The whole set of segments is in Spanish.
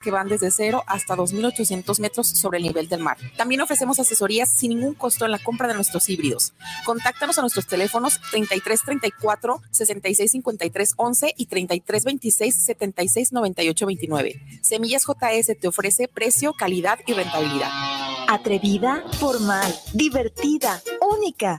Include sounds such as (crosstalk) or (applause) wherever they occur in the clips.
que van desde 0 hasta 2.800 metros sobre el nivel del mar. También ofrecemos asesorías sin ningún costo en la compra de nuestros híbridos. Contáctanos a nuestros teléfonos 3334 6653 11 y 3326 7698 29. Semillas JS te ofrece precio, calidad y rentabilidad. Atrevida, formal, divertida, única.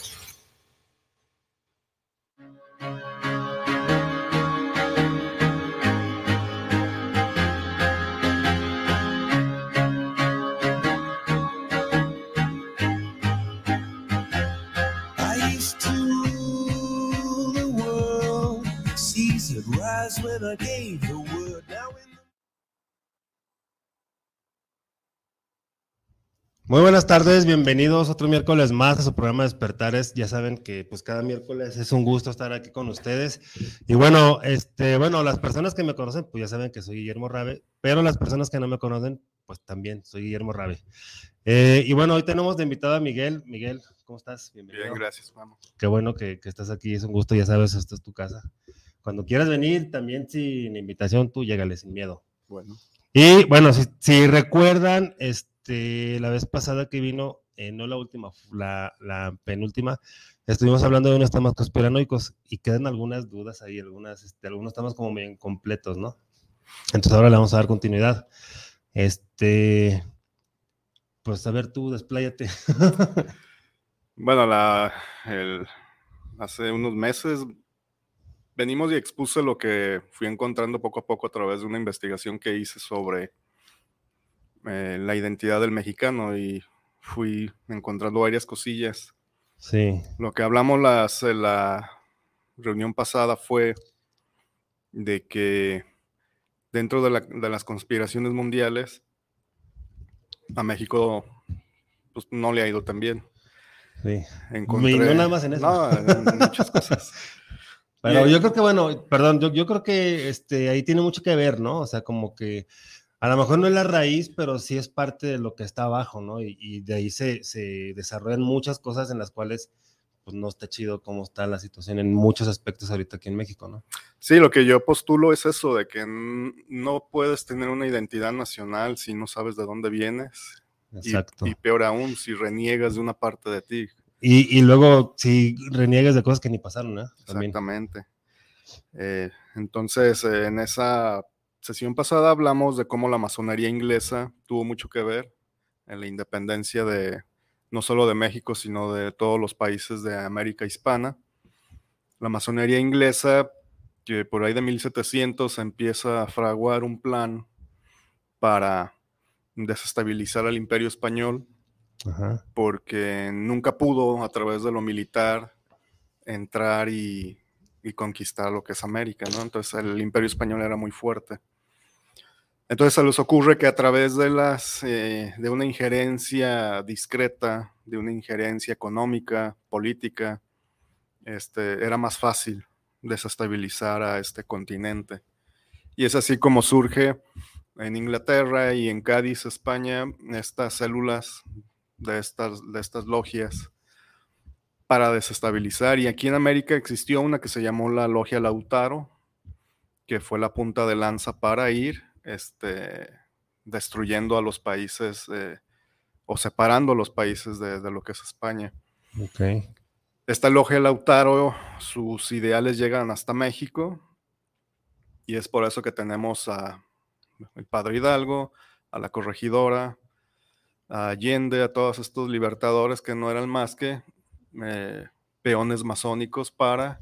Muy buenas tardes, bienvenidos otro miércoles más a su programa Despertares. Ya saben que pues cada miércoles es un gusto estar aquí con ustedes. Y bueno, este, bueno, las personas que me conocen, pues ya saben que soy Guillermo Rabe, pero las personas que no me conocen, pues también soy Guillermo Rabe. Eh, y bueno, hoy tenemos de invitado a Miguel. Miguel, ¿cómo estás? Bienvenido. Bien, gracias, vamos. Qué bueno que, que estás aquí, es un gusto, ya sabes, esta es tu casa. Cuando quieras venir, también sin invitación, tú llégale sin miedo. Bueno. Y bueno, si, si recuerdan, este, la vez pasada que vino, eh, no la última, la, la, penúltima, estuvimos hablando de unos temas conspiranoicos y quedan algunas dudas ahí, algunas, este, algunos temas como bien completos, ¿no? Entonces ahora le vamos a dar continuidad. Este, pues a ver tú, despláyate. (laughs) bueno, la, el, hace unos meses venimos y expuse lo que fui encontrando poco a poco a través de una investigación que hice sobre eh, la identidad del mexicano y fui encontrando varias cosillas. Sí. Lo que hablamos las, en la reunión pasada fue de que dentro de, la, de las conspiraciones mundiales a México pues, no le ha ido tan bien. Sí. Encontré, no nada más en eso. No, en muchas cosas. (laughs) Pero yo creo que, bueno, perdón, yo, yo, creo que este, ahí tiene mucho que ver, ¿no? O sea, como que a lo mejor no es la raíz, pero sí es parte de lo que está abajo, ¿no? Y, y de ahí se, se, desarrollan muchas cosas en las cuales pues no está chido cómo está la situación en muchos aspectos ahorita aquí en México, ¿no? Sí, lo que yo postulo es eso, de que no puedes tener una identidad nacional si no sabes de dónde vienes. Exacto. Y, y peor aún, si reniegas de una parte de ti. Y, luego, si reniegas de cosas que ni pasaron, ¿eh? También. Exactamente. Eh, entonces, eh, en esa sesión pasada hablamos de cómo la masonería inglesa tuvo mucho que ver en la independencia de no solo de México, sino de todos los países de América hispana. La masonería inglesa, que por ahí de 1700 empieza a fraguar un plan para desestabilizar al imperio español, Ajá. porque nunca pudo a través de lo militar entrar y, y, conquistar lo que es América. Entonces el imperio español era muy fuerte. Entonces se les ocurre que a través de, las, eh, de una injerencia discreta, de una injerencia económica, política, este, era más fácil desestabilizar a este continente. Y es así como surge en Inglaterra y en Cádiz, España, estas células de estas, de estas logias para desestabilizar. Y aquí en América existió una que se llamó la Logia Lautaro, que fue la punta de lanza para ir este, destruyendo a los países eh, o separando a los países de, de, lo que es España. Ok. Esta logia Lautaro, sus ideales llegan hasta México y es por eso que tenemos a el Padre Hidalgo, a la corregidora, a Allende, a todos estos libertadores que no eran más que eh, peones masónicos para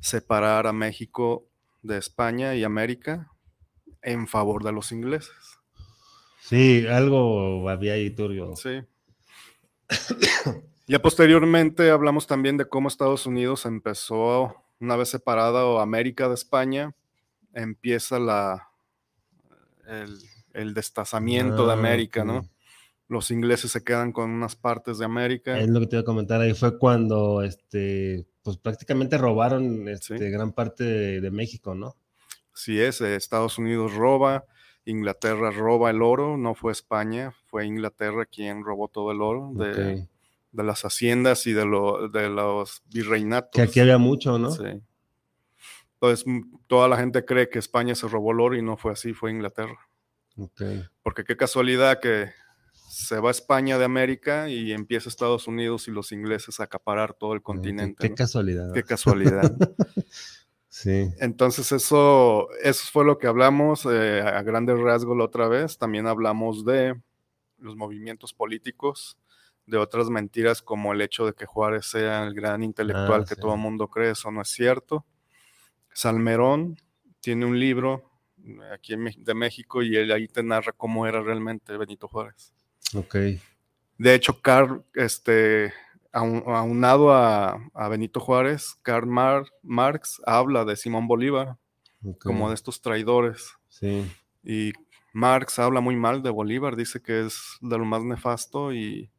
separar a México de España y América en favor de los ingleses. Sí, algo había ahí turbio. Sí. (coughs) ya posteriormente hablamos también de cómo Estados Unidos empezó, una vez separada América de España, empieza la, el, el destazamiento de Ah, América. ¿no? Los ingleses se quedan con unas partes de América. Es lo que te iba a comentar ahí, fue cuando este, pues prácticamente robaron este, Sí. gran parte de, de México, ¿no? Sí es, eh, Estados Unidos roba, Inglaterra roba el oro, no fue España, fue Inglaterra quien robó todo el oro de, de las haciendas y de, lo- de los virreinatos. Que aquí había mucho, ¿no? Sí. Entonces, m- toda la gente cree que España se robó el oro y no fue así, fue Inglaterra. Ok. Porque qué casualidad que se va España de América y empieza Estados Unidos y los ingleses a acaparar todo el continente. Qué ¿no? casualidad. Qué casualidad. (laughs) Sí. Entonces eso, eso fue lo que hablamos eh, a grandes rasgos la otra vez. También hablamos de los movimientos políticos, de otras mentiras como el hecho de que Juárez sea el gran intelectual Ah, que sí. todo el mundo cree, eso no es cierto. Salmerón tiene un libro eh, aquí de México y él ahí te narra cómo era realmente Benito Juárez. Ok. De hecho, Karl, este, aun- aunado a, a Benito Juárez, Karl Mar- Marx habla de Simón Bolívar como de estos traidores. Sí. Y Marx habla muy mal de Bolívar, dice que es de lo más nefasto y,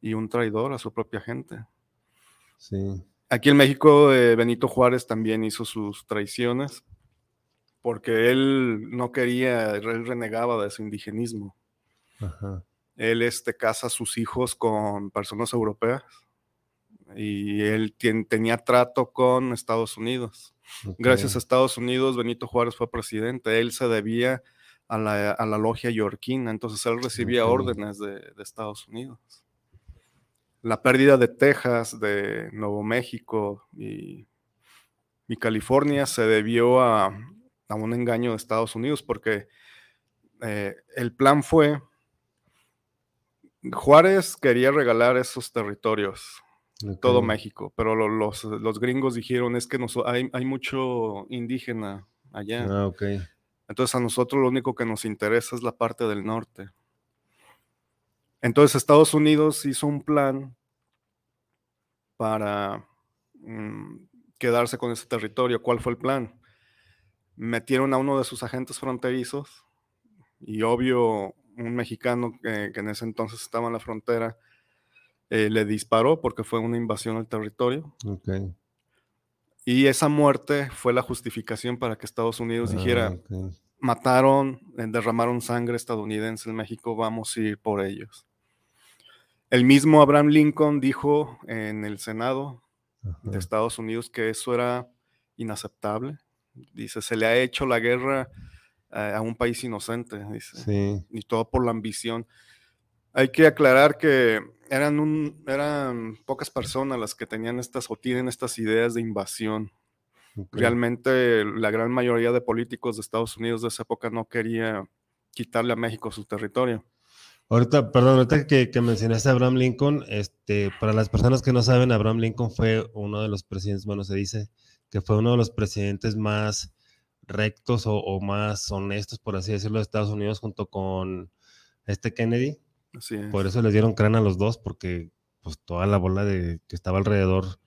y un traidor a su propia gente. Sí. Aquí en México, eh, Benito Juárez también hizo sus traiciones porque él no quería, él renegaba de su indigenismo. Ajá. Él este, casa a sus hijos con personas europeas y él tenía trato con Estados Unidos. Gracias a Estados Unidos, Benito Juárez fue presidente. Él se debía a la, a la logia yorquina, entonces él recibía órdenes de, de Estados Unidos. La pérdida de Texas, de Nuevo México y, y California se debió a, a un engaño de Estados Unidos porque eh, el plan fue, Juárez quería regalar esos territorios todo México, pero lo- los, los gringos dijeron es que nos, hay, hay mucho indígena allá, Ah, ok. entonces a nosotros lo único que nos interesa es la parte del norte. Entonces Estados Unidos hizo un plan para mm, quedarse con ese territorio. ¿Cuál fue el plan? Metieron a uno de sus agentes fronterizos y obvio un mexicano que, que en ese entonces estaba en la frontera eh, le disparó porque fue una invasión al territorio. Y esa muerte fue la justificación para que Estados Unidos Ah, dijera, mataron, eh, derramaron sangre estadounidense en México, vamos a ir por ellos. El mismo Abraham Lincoln dijo en el Senado de. Estados Unidos que eso era inaceptable. Dice, se le ha hecho la guerra a un país inocente, dice, Sí. y todo por la ambición. Hay que aclarar que eran, un, eran pocas personas las que tenían estas o tienen estas ideas de invasión. Realmente la gran mayoría de políticos de Estados Unidos de esa época no quería quitarle a México su territorio. Ahorita, perdón, ahorita que, que mencionaste a Abraham Lincoln, este, para las personas que no saben, Abraham Lincoln fue uno de los presidentes, bueno, se dice que fue uno de los presidentes más rectos o, o más honestos, por así decirlo, de Estados Unidos, junto con este Kennedy. Así es. Por eso les dieron crán a los dos, porque pues toda la bola de que estaba alrededor,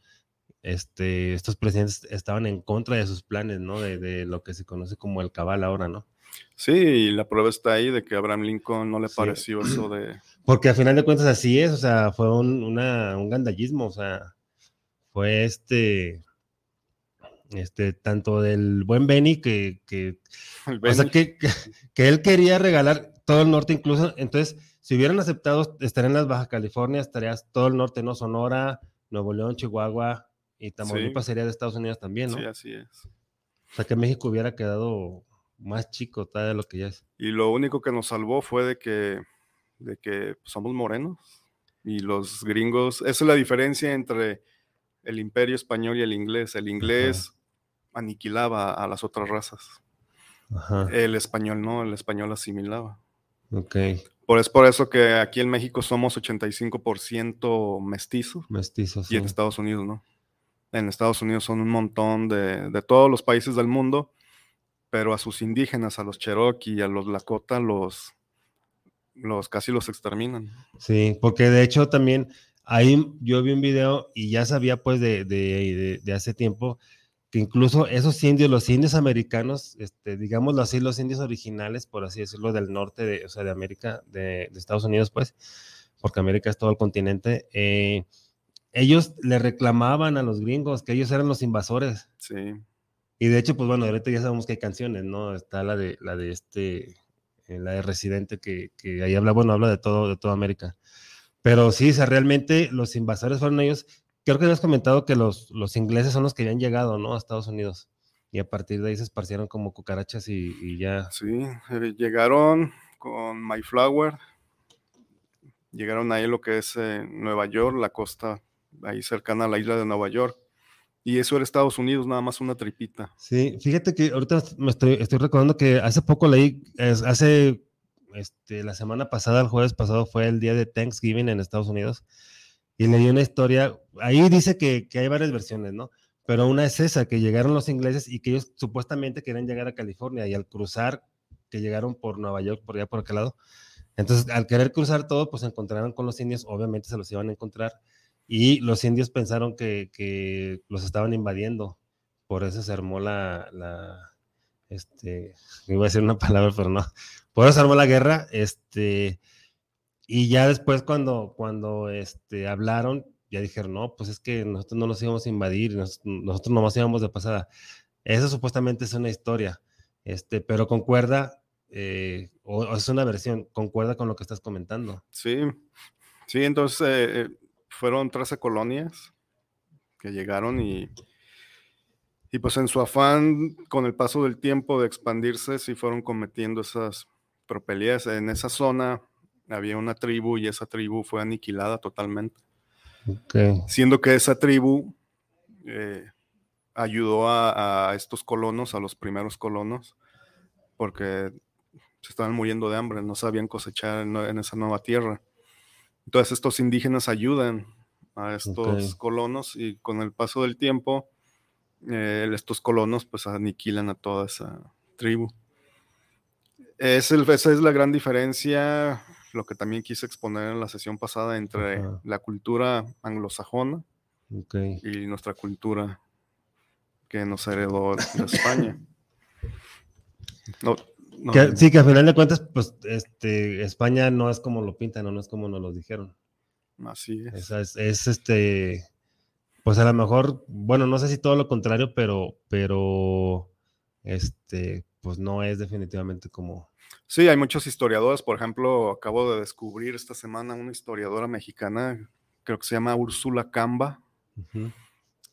este, estos presidentes estaban en contra de sus planes, ¿no? De, de lo que se conoce como el cabal ahora, ¿no? Sí, y la prueba está ahí de que a Abraham Lincoln no le Sí. pareció eso de... (clears throat) Porque a final de cuentas así es, o sea, fue un, una- un gandallismo, o sea, fue este, este, tanto del buen Benny que, que (laughs) o sea, que, (laughs) que, él quería regalar todo el norte, incluso, entonces, si hubieran aceptado estar en las Baja California, estarías todo el norte, ¿no? Sonora, Nuevo León, Chihuahua y Tamaulipas sería de Estados Unidos también, ¿no? Sí, así es. O sea, que México hubiera quedado más chico todavía de lo que ya es. Y lo único que nos salvó fue de que, de que somos morenos y los gringos, esa es la diferencia entre el imperio español y el inglés. El inglés aniquilaba a las otras razas. El español no, el español asimilaba. Ok. Por, es por eso que aquí en México somos 85% mestizos. Mestizos. Y en Estados Unidos no. En Estados Unidos son un montón de, de todos los países del mundo, pero a sus indígenas, a los Cherokee, a los Lakota, los, los casi los exterminan. Sí, porque de hecho también ahí yo vi un video y ya sabía pues de, de, de hace tiempo que incluso esos indios, los indios americanos, este, digámoslo así, los indios originales, por así decirlo, del norte de, o sea, de América, de, Estados Unidos, pues, porque América es todo el continente, eh, ellos le reclamaban a los gringos que ellos eran los invasores. Sí. Y de hecho, pues bueno, ahorita ya sabemos que hay canciones, ¿no? Está la de, la de este, eh, la de Residente, que, que ahí habla, bueno, habla de todo, de toda América. Pero sí, o sea, realmente los invasores fueron ellos creo que habías comentado que los, los ingleses son los que habían llegado, ¿no? A Estados Unidos. Y a partir de ahí se esparcieron como cucarachas y, ya. Sí, eh, llegaron con Mayflower, llegaron ahí lo que es eh, Nueva York, la costa ahí cercana a la isla de Nueva York. Y eso era Estados Unidos, nada más una tripita. Sí, fíjate que ahorita me estoy, estoy recordando que hace poco leí, hace este, la semana pasada, el jueves pasado, fue el día de Thanksgiving en Estados Unidos y leí una historia, ahí dice que, hay varias versiones, ¿no? Pero una es esa, que llegaron los ingleses y que ellos supuestamente querían llegar a California y al cruzar, que llegaron por Nueva York, por allá por aquel lado. Entonces, al querer cruzar todo, pues se encontraron con los indios, obviamente se los iban a encontrar, y los indios pensaron que, los estaban invadiendo, por eso se armó la, este, (laughs) iba a decir una palabra, pero no, por eso armó la guerra, este, y ya después cuando, cuando este, hablaron, ya dijeron, no, pues es que nosotros no nos íbamos a invadir, nosotros, nomás íbamos de pasada. Eso supuestamente es una historia, este, pero concuerda, eh, o, es una versión, concuerda con lo que estás comentando. Sí, sí, entonces eh, eh, fueron 13 colonias que llegaron y, y pues en su afán, con el paso del tiempo de expandirse, sí fueron cometiendo esas tropelías en esa zona había una tribu y esa tribu fue aniquilada totalmente. Siendo que esa tribu eh, ayudó a, estos colonos, a los primeros colonos, porque se estaban muriendo de hambre, no sabían cosechar en, esa nueva tierra. Entonces estos indígenas ayudan a estos colonos y con el paso del tiempo, eh, estos colonos pues aniquilan a toda esa tribu. Es el, esa es la gran diferencia lo que también quise exponer en la sesión pasada entre la cultura anglosajona y nuestra cultura que nos heredó de España. (coughs) sí, que al final de cuentas, pues este, España no es como lo pintan, no es como nos lo dijeron. Así es. es. es. este, pues a lo mejor, bueno, no sé si todo lo contrario, pero, pero, este, pues no es definitivamente como, Sí, hay muchos historiadores. Por ejemplo, acabo de descubrir esta semana una historiadora mexicana, creo que se llama Úrsula Camba.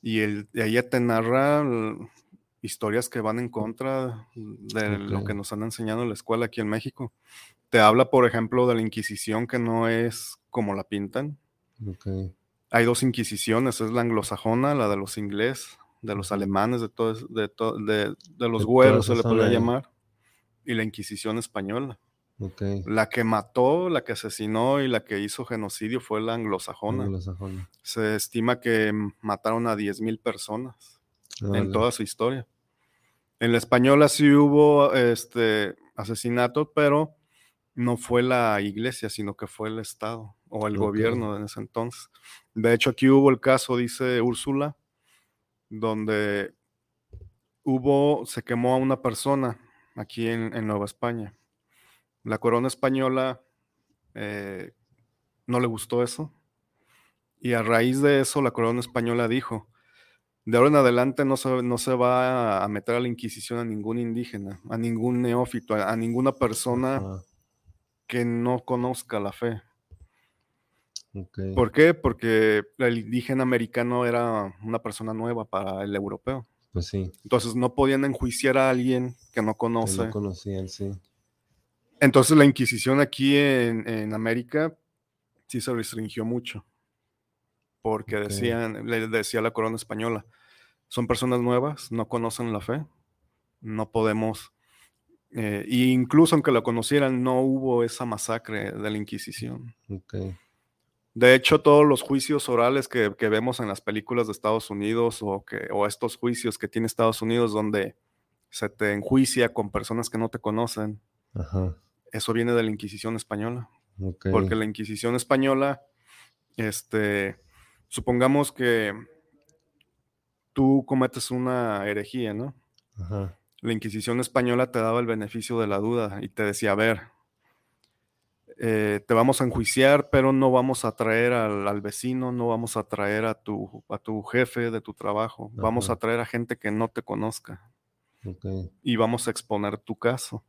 Y el, ella te narra historias que van en contra de lo que nos han enseñado en la escuela aquí en México. Te habla, por ejemplo, de la Inquisición que no es como la pintan. Hay dos Inquisiciones, es la anglosajona, la de los ingleses, de los alemanes, de, todos, de, de, los güeros se le podría llamar y la Inquisición española. La que mató, la que asesinó y la que hizo genocidio fue la anglosajona. Se estima que mataron a 10.000 personas en toda su historia. En la española sí hubo este asesinato, pero no fue la iglesia, sino que fue el Estado o el gobierno en ese entonces. De hecho, aquí hubo el caso, dice Úrsula, donde hubo, se quemó a una persona aquí en, Nueva España. La corona española eh, no le gustó eso. Y a raíz de eso, la corona española dijo, De ahora en adelante no se, no se va a meter a la Inquisición a ningún indígena, a ningún neófito, a, a ninguna persona que no conozca la fe. ¿Por qué? Porque el indígena americano era una persona nueva para el europeo. Pues sí, Entonces no podían enjuiciar a alguien que no que conoce. no conocían, sí. Entonces la Inquisición aquí en, en América sí se restringió mucho. Porque decían, le decía la corona española, son personas nuevas, no conocen la fe, no podemos. eh, e incluso aunque la conocieran, no hubo esa masacre de la Inquisición. Ok, De hecho, todos los juicios orales que, que vemos en las películas de Estados Unidos o, que, o estos juicios que tiene Estados Unidos donde se te enjuicia con personas que no te conocen, ajá, eso viene de la Inquisición española. Porque la Inquisición española, este, supongamos que tú cometes una herejía, ¿no? Ajá, La Inquisición española te daba el beneficio de la duda y te decía, a ver, eh, te vamos a enjuiciar, pero no vamos a traer al, al vecino, no vamos a traer a tu, a tu jefe de tu trabajo, vamos a traer a gente que no te conozca y vamos a exponer tu caso.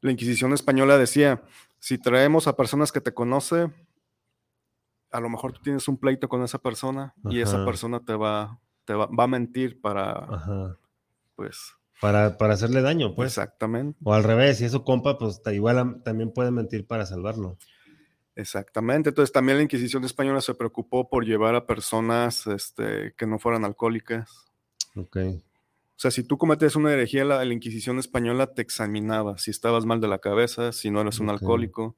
La Inquisición española decía, si traemos a personas que te conoce, a lo mejor tú tienes un pleito con esa persona y esa persona te va, te va, va a mentir para, ajá. pues, Para, para hacerle daño, pues. exactamente. O al revés, si es su compa, pues igual am- también puede mentir para salvarlo. Exactamente. Entonces también la Inquisición española se preocupó por llevar a personas este, que no fueran alcohólicas. Ok, O sea, si tú cometes una herejía, la, la Inquisición española te examinaba si estabas mal de la cabeza, si no eres un alcohólico,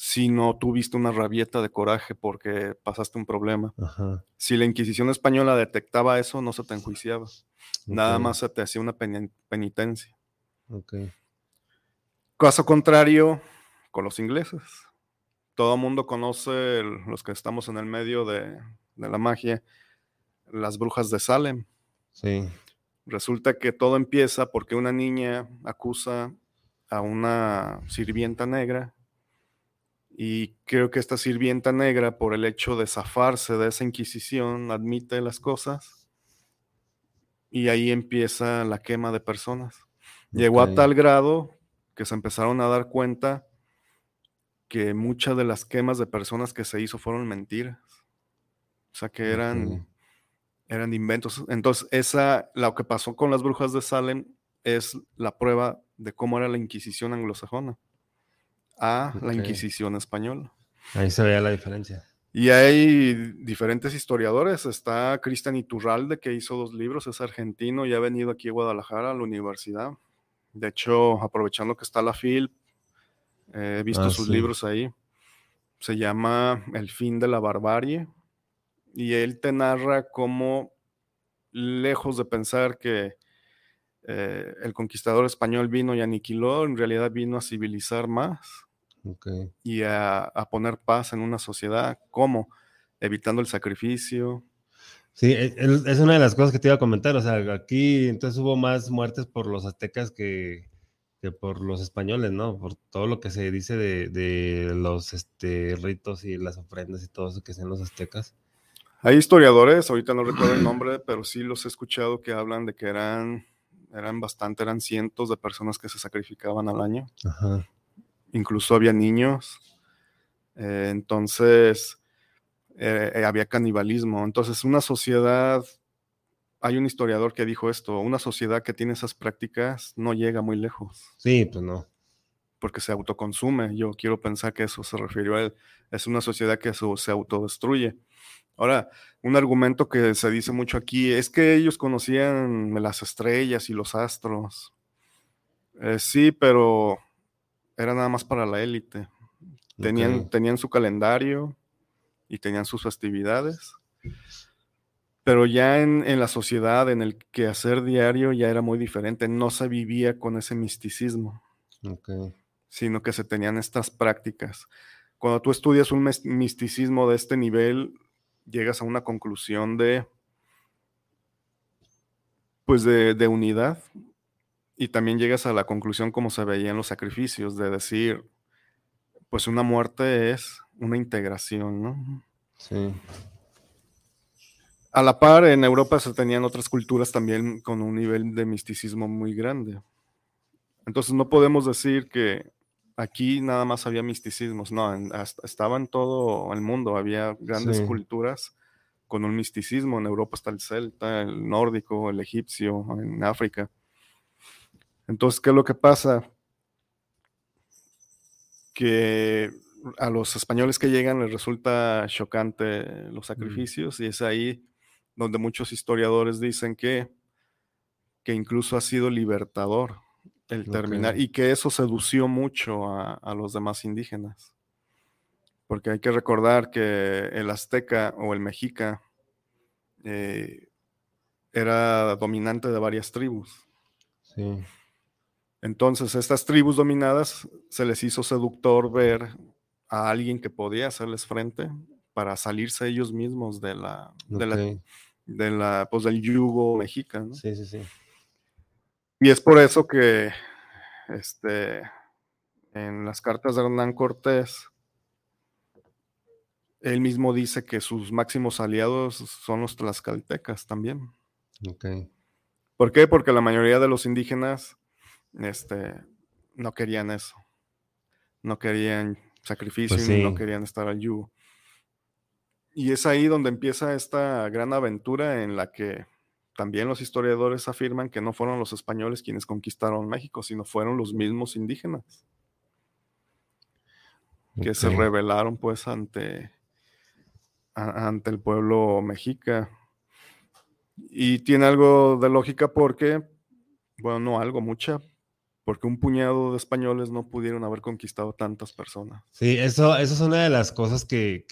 si no tuviste una rabieta de coraje porque pasaste un problema. ajá. Si la Inquisición española detectaba eso, no se te enjuiciaba. Nada más se te hacía una peni- penitencia. Ok, Caso contrario con los ingleses. Todo el mundo conoce, el- los que estamos en el medio de, de la magia, las brujas de Salem. sí, Resulta que todo empieza porque una niña acusa a una sirvienta negra y creo que esta sirvienta negra, por el hecho de zafarse de esa inquisición, admite las cosas y ahí empieza la quema de personas. Llegó a tal grado que se empezaron a dar cuenta que muchas de las quemas de personas que se hizo fueron mentiras. O sea, que eran, eran inventos. Entonces, esa, lo que pasó con las brujas de Salem es la prueba de cómo era la Inquisición anglosajona a la. Inquisición española. ahí se veía la diferencia. Y hay diferentes historiadores. Está Cristian Iturralde, que hizo dos libros, es argentino y ha venido aquí a Guadalajara, a la universidad. De hecho, aprovechando que está la FIL, eh, he visto Ah, sus sí. libros ahí. Se llama El fin de la barbarie. Y él te narra cómo, lejos de pensar que eh, el conquistador español vino y aniquiló, en realidad vino a civilizar más Y a, a poner paz en una sociedad. ¿Cómo? Evitando el sacrificio. Sí, e- es una de las cosas que te iba a comentar. O sea, aquí entonces hubo más muertes por los aztecas que, que por los españoles, ¿no? Por todo lo que se dice de, de los este, ritos y las ofrendas y todo eso que hacían los aztecas. Hay historiadores, ahorita no recuerdo el nombre, pero sí los he escuchado que hablan de que eran, eran bastante, eran cientos de personas que se sacrificaban al año. Ajá, Incluso había niños. Eh, entonces, eh, eh, había canibalismo. Entonces, una sociedad, hay un historiador que dijo esto, una sociedad que tiene esas prácticas no llega muy lejos. sí, pues no. porque se autoconsume. Yo quiero pensar que eso se refirió a él. Es una sociedad que se, se autodestruye. Ahora, un argumento que se dice mucho aquí es que ellos conocían las estrellas y los astros. Eh, sí, pero era nada más para la élite. Tenían, tenían su calendario y tenían sus festividades. Pero ya en, en la sociedad, en el quehacer diario, ya era muy diferente. No se vivía con ese misticismo Ok, sino que se tenían estas prácticas. Cuando tú estudias un misticismo de este nivel, llegas a una conclusión de, pues de, de unidad, y también llegas a la conclusión como se veía en los sacrificios, de decir, pues una muerte es una integración, ¿no? sí. a la par, en Europa se tenían otras culturas también con un nivel de misticismo muy grande. Entonces no podemos decir que aquí nada más había misticismos, no, estaba en todo el mundo, había grandes culturas con un misticismo. En Europa está el celta, el nórdico, el egipcio, en África. Entonces, ¿qué es lo que pasa? Que a los españoles que llegan les resulta chocante los sacrificios y es ahí donde muchos historiadores dicen que, que incluso ha sido libertador el terminar y que eso sedució mucho a, los demás indígenas. Porque hay que recordar que el azteca o el mexica eh, era dominante de varias tribus. Entonces, estas tribus dominadas se les hizo seductor ver a alguien que podía hacerles frente para salirse ellos mismos de la, de la, pues del yugo mexicano. Sí, sí, sí. Y es por eso que este, en las cartas de Hernán Cortés, él mismo dice que sus máximos aliados son los tlaxcaltecas también. Okay. ¿Por qué? Porque la mayoría de los indígenas este, no querían eso. No querían sacrificio pues no querían estar al yugo. Y es ahí donde empieza esta gran aventura en la que también los historiadores afirman que no fueron los españoles quienes conquistaron México, sino fueron los mismos indígenas que se rebelaron pues ante, ante el pueblo mexica. Y tiene algo de lógica porque, bueno, no algo, mucha, porque un puñado de españoles no pudieron haber conquistado tantas personas. Sí, eso, eso es una de las cosas que,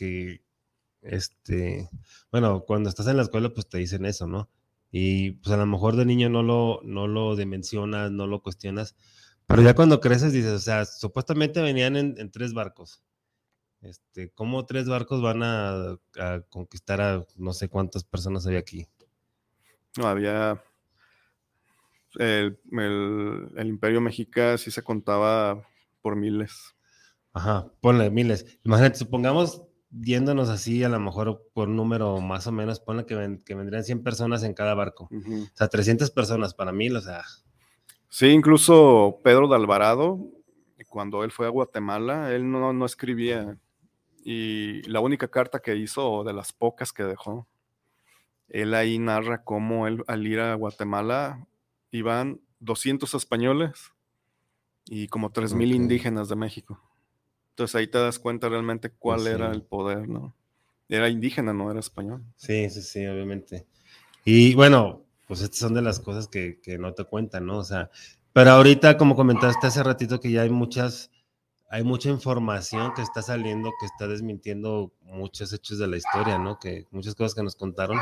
este, bueno, cuando estás en la escuela, pues te dicen eso, ¿no? Y pues a lo mejor de niño no lo, no lo dimensionas, no lo cuestionas, pero ya cuando creces dices, o sea, supuestamente venían en, tres barcos. Este, ¿cómo tres barcos van a, conquistar a no sé cuántas personas había aquí? No, había el, el, imperio mexica sí se contaba por miles. Ajá, ponle miles. Imagínate, supongamos yéndonos así, a lo mejor por un número más o menos, ponle que, que vendrían 100 personas en cada barco. O sea, 300 personas para mí, o sea. Sí, incluso Pedro de Alvarado, cuando él fue a Guatemala, él no, no escribía. Y la única carta que hizo, de las pocas que dejó, él ahí narra cómo él al ir a Guatemala iban 200 españoles y como 3.000 indígenas de México. Entonces ahí te das cuenta realmente cuál era el poder, ¿no? Era indígena, no era español. Sí, sí, sí, obviamente. Y bueno, pues estas son de las cosas que, no te cuentan, ¿no? O sea, pero ahorita, como comentaste hace ratito, que ya hay muchas, hay mucha información que está saliendo, que está desmintiendo muchos hechos de la historia, ¿no? Que muchas cosas que nos contaron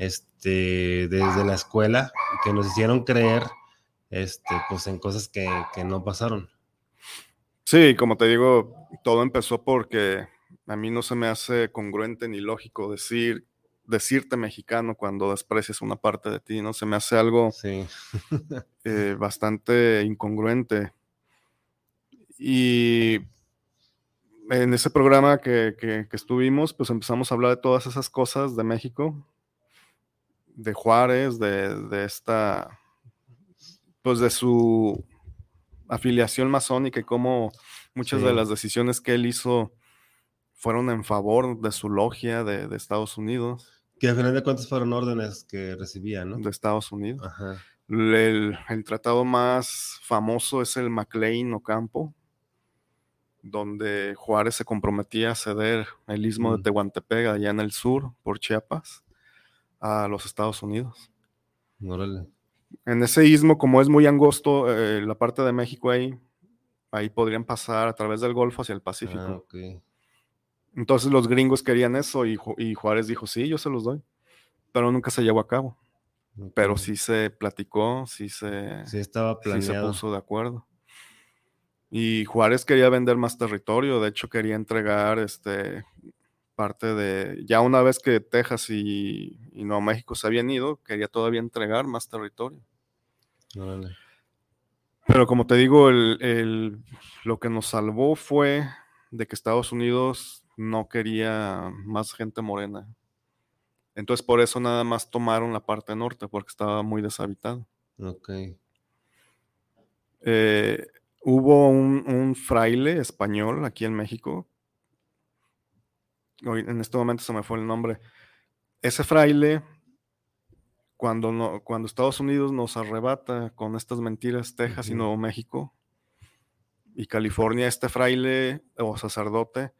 este, desde la escuela que nos hicieron creer, este, pues en cosas que, que no pasaron. Sí, como te digo, todo empezó porque a mí no se me hace congruente ni lógico decir decirte mexicano cuando desprecias una parte de ti, ¿no? Se me hace algo (laughs) eh, bastante incongruente. Y en ese programa que, que, estuvimos, pues empezamos a hablar de todas esas cosas de México, de Juárez, de, de esta, pues de su afiliación masónica y cómo muchas de las decisiones que él hizo fueron en favor de su logia de, Estados Unidos. Que al final de cuentas fueron órdenes que recibía, ¿no? De Estados Unidos. El, tratado más famoso es el McLean Ocampo, donde Juárez se comprometía a ceder el istmo de mm. Tehuantepec, allá en el sur, por Chiapas, a los Estados Unidos. Órale en ese istmo, como es muy angosto, eh, la parte de México ahí, ahí podrían pasar a través del Golfo hacia el Pacífico. Ah, Entonces los gringos querían eso y, Juárez dijo, sí, yo se los doy, pero nunca se llevó a cabo. Pero sí se platicó, sí se, sí estaba planeado. se puso de acuerdo. Y Juárez quería vender más territorio, de hecho quería entregar este, parte de, ya una vez que Texas y, Nuevo México se habían ido, quería todavía entregar más territorio. Pero como te digo, el, lo que nos salvó fue de que Estados Unidos no quería más gente morena. Entonces por eso nada más tomaron la parte norte, porque estaba muy deshabitado. Ok. Eh, hubo un, un fraile español aquí en México. En este momento se me fue el nombre. Ese fraile, cuando, no, cuando Estados Unidos nos arrebata con estas mentiras, Texas y. Nuevo México, y California, este fraile o sacerdote,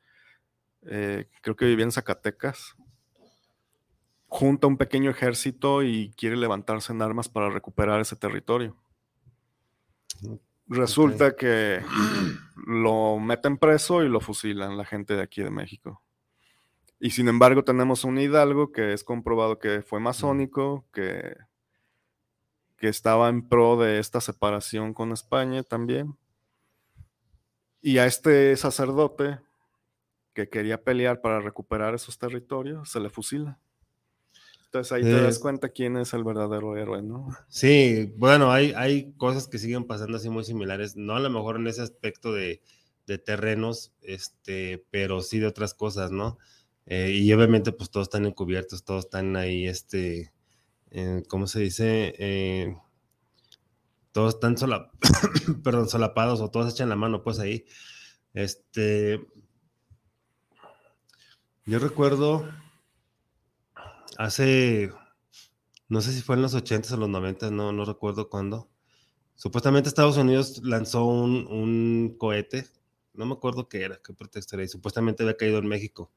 eh, creo que vivía en Zacatecas, junta un pequeño ejército y quiere levantarse en armas para recuperar ese territorio. Resulta que lo meten preso y lo fusilan la gente de aquí de México. Y sin embargo tenemos un Hidalgo que es comprobado que fue masónico, que, que estaba en pro de esta separación con España también. Y a este sacerdote que quería pelear para recuperar esos territorios, se le fusila. Entonces ahí te Eh, das cuenta quién es el verdadero héroe, ¿no? Sí, bueno, hay, hay cosas que siguen pasando así muy similares, no a lo mejor en ese aspecto de, de terrenos, este, pero sí de otras cosas, ¿no? Eh, y obviamente pues todos están encubiertos, todos están ahí, este, eh, ¿cómo se dice? Eh, todos están sola- (coughs) perdón, solapados o todos echan la mano pues ahí. Este, yo recuerdo hace, no sé si fue en los 80s o los 90, no, no recuerdo cuándo. Supuestamente Estados Unidos lanzó un, un cohete, no me acuerdo qué era, qué pretexto era, y supuestamente había caído en México.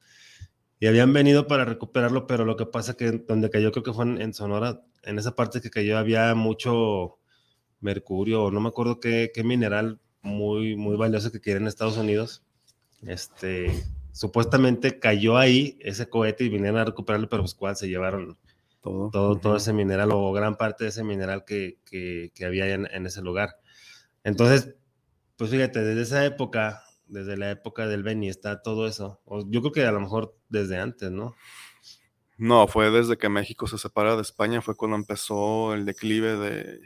Y habían venido para recuperarlo, pero lo que pasa que donde cayó, creo que fue en, en Sonora, en esa parte que cayó había mucho mercurio, no me acuerdo qué, qué mineral muy, muy valioso que quieren Estados Unidos. Este, supuestamente cayó ahí ese cohete y vinieron a recuperarlo, pero pues cuál se llevaron Todo. todo, ese mineral o gran parte de ese mineral que, que, que había en, en ese lugar. Entonces, pues fíjate, desde esa época, desde la época del Beni está todo eso. O yo creo que a lo mejor desde antes, ¿no? No, fue desde que México se separa de España, fue cuando empezó el declive de,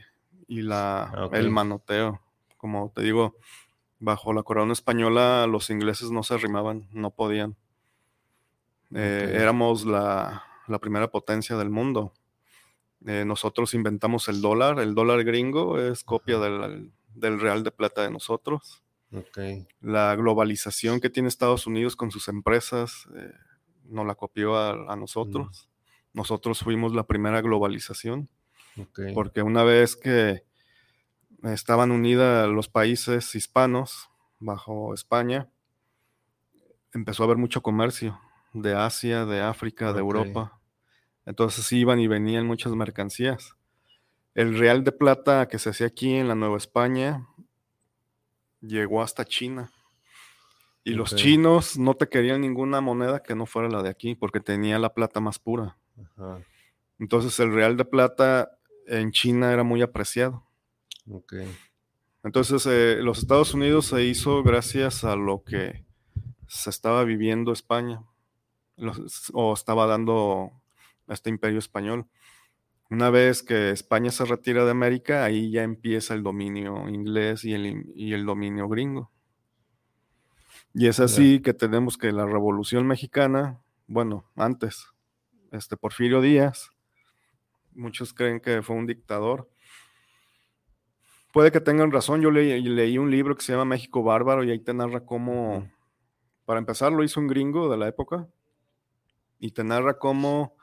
y la, Ah, el manoteo. Como te digo, bajo la corona española los ingleses no se arrimaban, no podían. Eh. Éramos la, la primera potencia del mundo. Eh, nosotros inventamos el dólar, el dólar gringo es copia del, del real de plata de nosotros. La globalización que tiene Estados Unidos con sus empresas eh, nos la copió a, a nosotros. Nosotros fuimos la primera globalización, porque una vez que estaban unidas los países hispanos bajo España, empezó a haber mucho comercio de Asia, de África, de. Europa. Entonces iban y venían muchas mercancías. El real de plata que se hacía aquí en la Nueva España llegó hasta China. Y los chinos no te querían ninguna moneda que no fuera la de aquí, porque tenía la plata más pura. Ajá, Entonces el real de plata en China era muy apreciado. Entonces eh, los Estados Unidos se hizo gracias a lo que se estaba viviendo España, los- o estaba dando este imperio español. Una vez que España se retira de América, ahí ya empieza el dominio inglés y el, y el dominio gringo. Y es así que tenemos que la Revolución Mexicana, bueno, antes, este Porfirio Díaz, muchos creen que fue un dictador. Puede que tengan razón, yo leí, leí un libro que se llama México Bárbaro y ahí te narra cómo, para empezar, lo hizo un gringo de la época y te narra cómo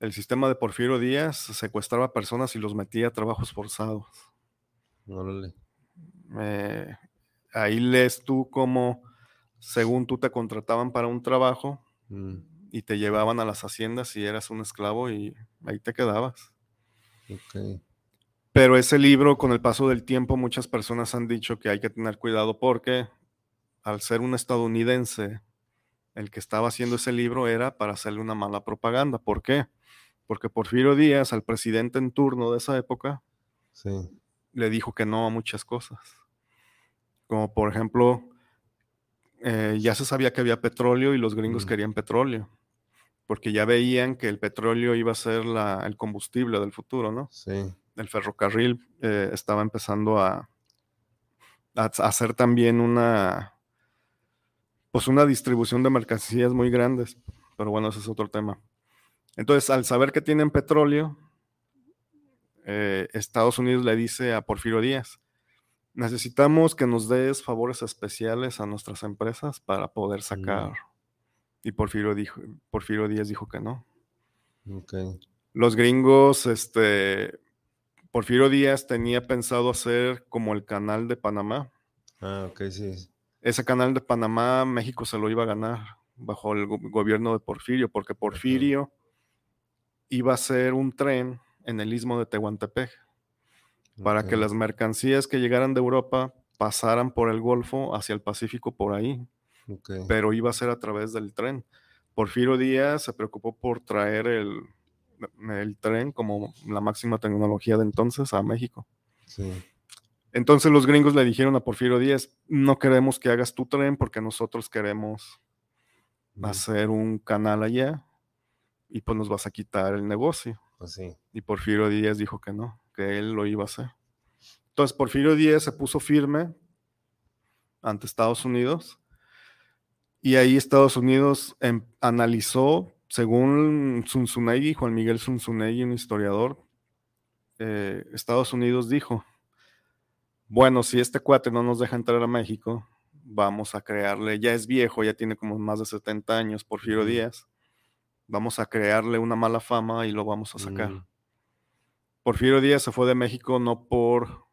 el sistema de Porfirio Díaz secuestraba personas y los metía a trabajos forzados. Eh, ahí lees tú cómo, según tú te contrataban para un trabajo Mm, y te llevaban a las haciendas y eras un esclavo y ahí te quedabas. ok. Pero ese libro, con el paso del tiempo, muchas personas han dicho que hay que tener cuidado porque al ser un estadounidense, el que estaba haciendo ese libro era para hacerle una mala propaganda. ¿Por qué? Porque Porfirio Díaz, al presidente en turno de esa época, Sí. le dijo que no a muchas cosas. Como por ejemplo, eh, ya se sabía que había petróleo y los gringos querían petróleo, porque ya veían que el petróleo iba a ser la- el combustible del futuro, ¿no? Sí. el ferrocarril eh, estaba empezando a, a a hacer también una pues una distribución de mercancías muy grandes pero bueno ese es otro tema Entonces, al saber que tienen petróleo, eh, Estados Unidos le dice a Porfirio Díaz, necesitamos que nos des favores especiales a nuestras empresas para poder sacar. Y Porfirio, dijo, Porfirio Díaz dijo que no. Los gringos, este, Porfirio Díaz tenía pensado hacer como el canal de Panamá. Ah, ok, sí. Ese canal de Panamá, México se lo iba a ganar bajo el gobierno de Porfirio, porque Porfirio iba a hacer un tren en el istmo de Tehuantepec para que las mercancías que llegaran de Europa pasaran por el Golfo hacia el Pacífico por ahí. Pero iba a ser a través del tren. Porfirio Díaz se preocupó por traer el, el tren como la máxima tecnología de entonces a México. Entonces los gringos le dijeron a Porfirio Díaz, no queremos que hagas tu tren porque nosotros queremos hacer un canal allá y pues nos vas a quitar el negocio. Pues y Porfirio Díaz dijo que no, que él lo iba a hacer. Entonces Porfirio Díaz se puso firme ante Estados Unidos y ahí Estados Unidos em, analizó, según Zunzunegui, Juan Miguel Zunzunegui, un historiador, eh, Estados Unidos dijo, bueno, si este cuate no nos deja entrar a México, vamos a crearle, ya es viejo, ya tiene como más de 70 años, Porfirio Díaz, vamos a crearle una mala fama y lo vamos a sacar. Mm. Porfirio Díaz se fue de México no por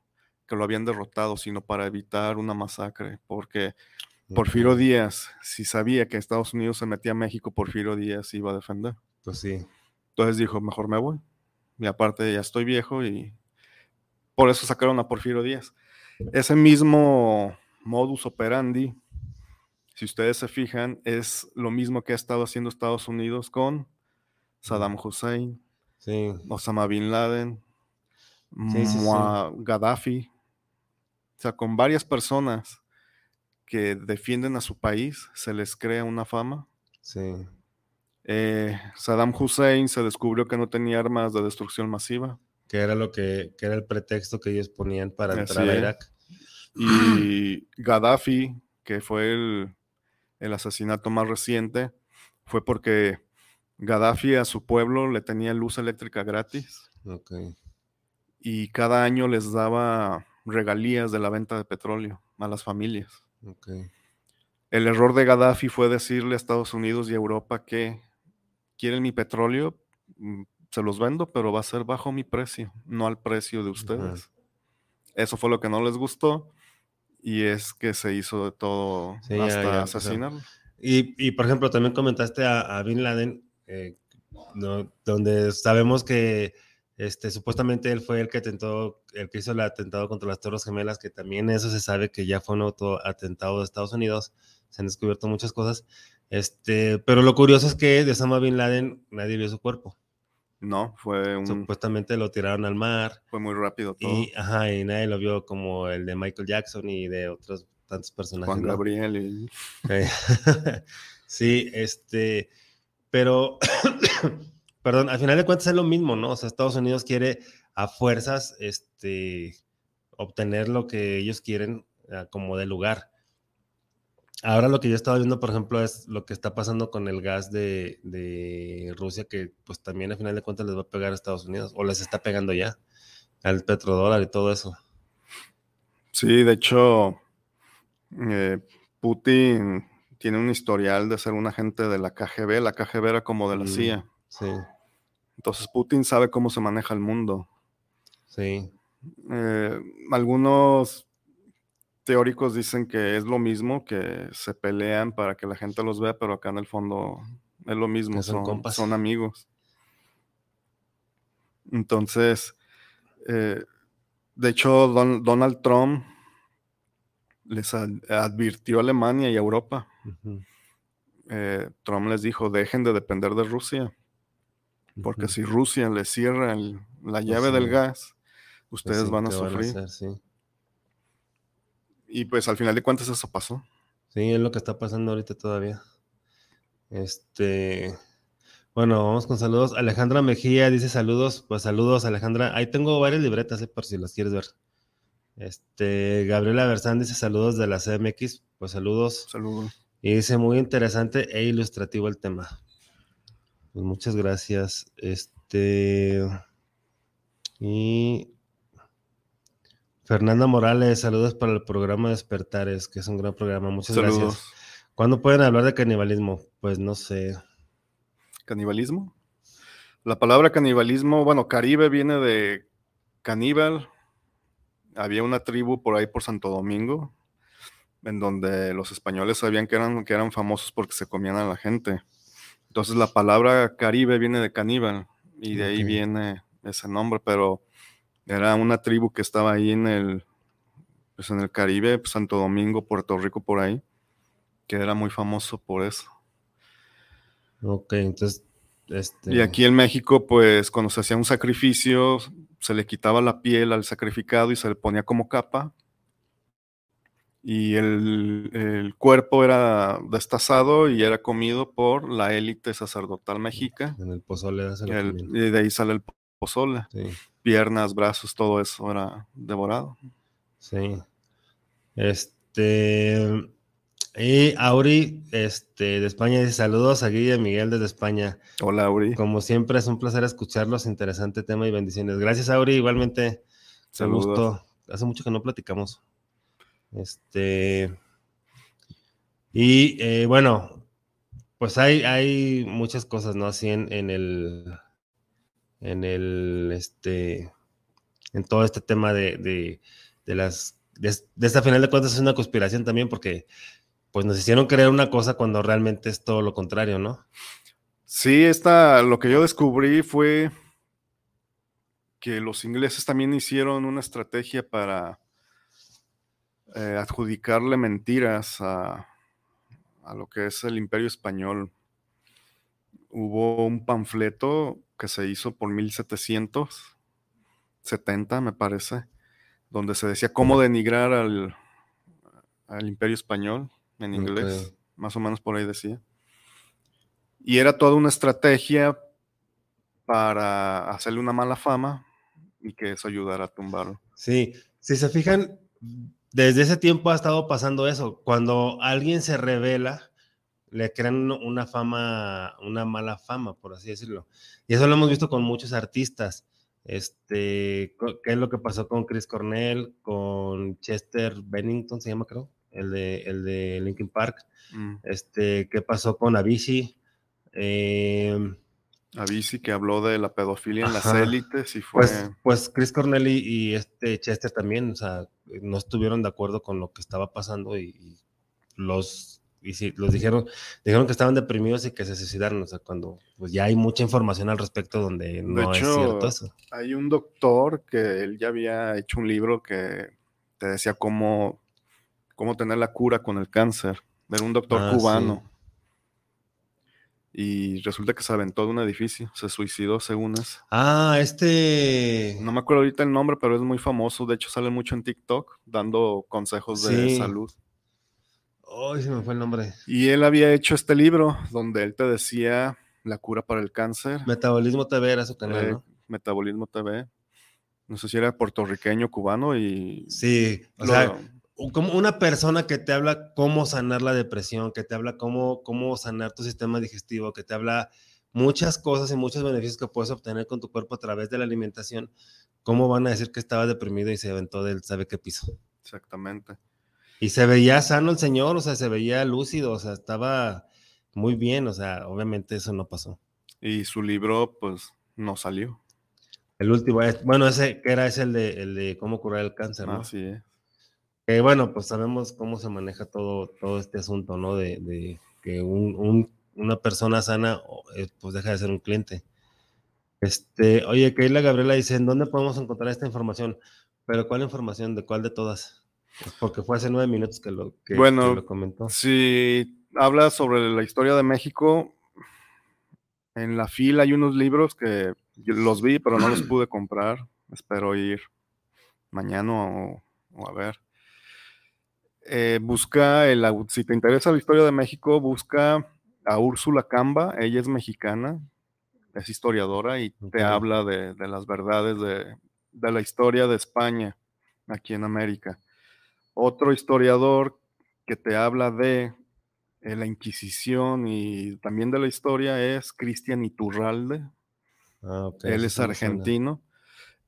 que lo habían derrotado, sino para evitar una masacre, porque Porfirio Díaz, si sabía que Estados Unidos se metía a México, Porfirio Díaz iba a defender. Pues sí. Entonces dijo, mejor me voy. Y aparte ya estoy viejo y por eso sacaron a Porfirio Díaz. Ese mismo modus operandi si ustedes se fijan, es lo mismo que ha estado haciendo Estados Unidos con Saddam Hussein, Osama Bin Laden, Gaddafi, o sea, con varias personas que defienden a su país, se les crea una fama. Eh, Saddam Hussein se descubrió que no tenía armas de destrucción masiva. Que era lo que, era el pretexto que ellos ponían para entrar a Irak. Y Gaddafi, que fue el, el asesinato más reciente fue porque Gaddafi a su pueblo le tenía luz eléctrica gratis. Y cada año les daba regalías de la venta de petróleo a las familias. El error de Gaddafi fue decirle a Estados Unidos y Europa que quieren mi petróleo, mm, se los vendo, pero va a ser bajo mi precio, no al precio de ustedes. Eso fue lo que no les gustó y es que se hizo de todo hasta asesinarlo. Y, por ejemplo, también comentaste a, Bin Laden, eh, donde sabemos que este, supuestamente él fue el que atentó, el que hizo el atentado contra las Torres Gemelas, que también eso se sabe que ya fue un auto atentado de Estados Unidos, se han descubierto muchas cosas, este, pero lo curioso es que de Osama Bin Laden nadie vio su cuerpo. No, fue un... Supuestamente lo tiraron al mar. Fue muy rápido todo. Y, ajá, y nadie lo vio como el de Michael Jackson y de otros tantos personajes. Juan Gabriel y... (laughs) sí, este, pero, (coughs) perdón, al final de cuentas es lo mismo, ¿no? O sea, Estados Unidos quiere a fuerzas, este, obtener lo que ellos quieren ah, como de lugar. Ahora lo que yo estaba viendo, por ejemplo, es lo que está pasando con el gas de, Rusia, que pues también al final de cuentas les va a pegar a Estados Unidos, o les está pegando ya al petrodólar y todo eso. Sí, de hecho, eh, Putin tiene un historial de ser un agente de la KGB, la KGB era como de la CIA. Sí. Entonces Putin sabe cómo se maneja el mundo. Sí. Eh, algunos teóricos dicen que es lo mismo, que se pelean para que la gente los vea, pero acá en el fondo es lo mismo, son, amigos. Entonces, eh, de hecho, Donald Trump les advirtió a Alemania y a Europa. Eh, Trump les dijo, dejen de depender de Rusia, porque si Rusia les cierra la pues llave del gas, pues ustedes van a sufrir. Y pues al final de cuentas eso pasó. Sí, es lo que está pasando ahorita todavía. Este, bueno, vamos con saludos. Alejandra Mejía dice saludos, pues saludos Alejandra. Ahí tengo varias libretas, eh, por si las quieres ver. Este, Gabriela Bersán dice saludos de la CMX, pues saludos. Saludos. Y dice muy interesante e ilustrativo el tema. Pues muchas gracias. Este. Y. Fernanda Morales, saludos para el programa Despertares, que es un gran programa. Muchas Saludos. gracias. ¿Cuándo pueden hablar de canibalismo? Pues no sé. ¿Canibalismo? La palabra canibalismo, bueno, Caribe viene de caníbal. Había una tribu por ahí por Santo Domingo, en donde los españoles sabían que eran, que eran famosos porque se comían a la gente. Entonces la palabra Caribe viene de caníbal y de ahí viene ese nombre, pero era una tribu que estaba ahí en el, pues en el Caribe, Santo Domingo, Puerto Rico, por ahí, que era muy famoso por eso. Ok, entonces. Este, Y aquí en México, pues cuando se hacía un sacrificio, se le quitaba la piel al sacrificado y se le ponía como capa. Y el, el cuerpo era destazado y era comido por la élite sacerdotal mexica. En el pozole El- y de ahí sale el pozole. Sí, Piernas, brazos, todo eso era devorado. sí. Este. Y Auri, este, de España, dice saludos a Guille Miguel desde España. Hola, Uri. Como siempre, es un placer escucharlos. Interesante tema y bendiciones. Gracias, Auri. Igualmente, Saludos. gusto. Hace mucho que no platicamos. Este. Y eh, bueno, pues hay, hay muchas cosas, ¿no? Así en, en el. En el. Este. En todo este tema de, de, de las. De, esta final de cuentas es una conspiración también, porque pues nos hicieron creer una cosa cuando realmente es todo lo contrario, ¿no? Sí, esta, lo que yo descubrí fue que los ingleses también hicieron una estrategia para eh, adjudicarle mentiras a, a lo que es el imperio español. Hubo un panfleto que se hizo por 1770, me parece, donde se decía cómo denigrar al, al imperio español en inglés, Ok. más o menos por ahí decía. Y era toda una estrategia para hacerle una mala fama y que eso ayudara a tumbarlo. Sí, si se fijan, desde ese tiempo ha estado pasando eso. Cuando alguien se revela, le crean una- fama, una mala fama, por así decirlo. Y eso lo hemos visto con muchos artistas. Este, ¿qué es lo que pasó con Chris Cornell, con Chester Bennington, se llama, creo, el de, el de Linkin Park? Mm. Este, ¿qué pasó con Avicii? Eh, Avicii que habló de la pedofilia en las élites y fue... Pues, pues Chris Cornell y, y este Chester también, o sea, no estuvieron de acuerdo con lo que estaba pasando y, y los y sí, los dijeron, dijeron que estaban deprimidos y que se suicidaron, o sea, cuando pues ya hay mucha información al respecto donde no es hecho, cierto eso. Hay un doctor que él ya había hecho un libro que te decía cómo, cómo tener la cura con el cáncer. Era un doctor Ah, cubano. Y resulta que se aventó de un edificio, se suicidó según eso. Ah, este No me acuerdo ahorita el nombre, pero es muy famoso. De hecho, sale mucho en TikTok dando consejos de Sí. salud. Ay, se me fue el nombre. Y él había hecho este libro donde él te decía la cura para el cáncer, Metabolismo TV era su canal, eh, ¿no? Metabolismo TV. No sé si era puertorriqueño, cubano y... Sí, o lo- sea, como una persona que te habla cómo sanar la depresión, que te habla cómo, cómo sanar tu sistema digestivo, que te habla muchas cosas y muchos beneficios que puedes obtener con tu cuerpo a través de la alimentación, ¿cómo van a decir que estaba deprimido y se aventó del sabe qué piso? exactamente. Y se veía sano el señor, o sea, se veía lúcido, o sea, estaba muy bien, o sea, obviamente eso no pasó. Y su libro, pues, no salió. El último, bueno, ese que era ese el de, el de cómo curar el cáncer, ¿no? Así es. Bueno, pues sabemos cómo se maneja todo, todo este asunto, ¿no? De, de que un- un- una persona sana, eh, pues deja de ser un cliente. Este, oye, Keila Gabriela dice, ¿en dónde podemos encontrar esta información? Pero ¿cuál información? ¿De cuál de todas? Porque fue hace nueve minutos que lo, que, Bueno, que lo comentó. Si hablas sobre la historia de México, en la fila hay unos libros que los vi, pero no los (clears throat) pude comprar. Espero ir mañana o, o a ver. Eh, busca, el, si te interesa la historia de México, busca a Úrsula Camba. Ella es mexicana, es historiadora y te habla de, de las verdades de, de la historia de España aquí en América. Otro historiador que te habla de eh, la Inquisición y también de la historia es Cristian Iturralde. Ah, Él es argentino.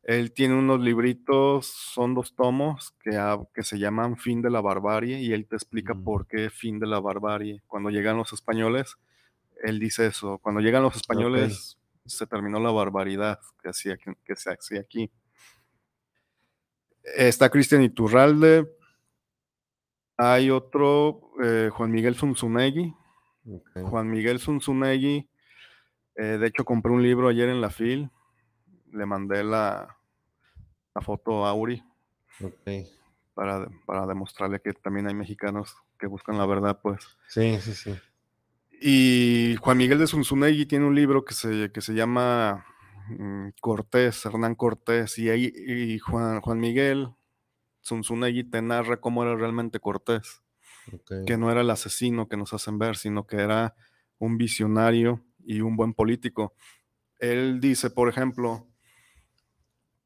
Él tiene unos libritos, son dos tomos que, que se llaman Fin de la Barbarie y él te explica Mm. por qué fin de la barbarie. Cuando llegan los españoles, él dice eso. Cuando llegan los españoles, se terminó la barbaridad que, hacía, que se hacía aquí. Está Cristian Iturralde. Hay otro, eh, Juan Miguel Zunzunegui. Juan Miguel Zunzunegui. eh, de hecho, compré un libro ayer en la FIL. Le mandé la, la foto a Auri ok. para, para demostrarle que también hay mexicanos que buscan la verdad, pues. Sí, sí, sí. Y Juan Miguel de Zunzunegui tiene un libro que se, que se llama mm, Cortés, Hernán Cortés, y, ahí, y Juan, Juan Miguel Zunzunegui te narra cómo era realmente Cortés, que no era el asesino que nos hacen ver, sino que era un visionario y un buen político. Él dice, por ejemplo,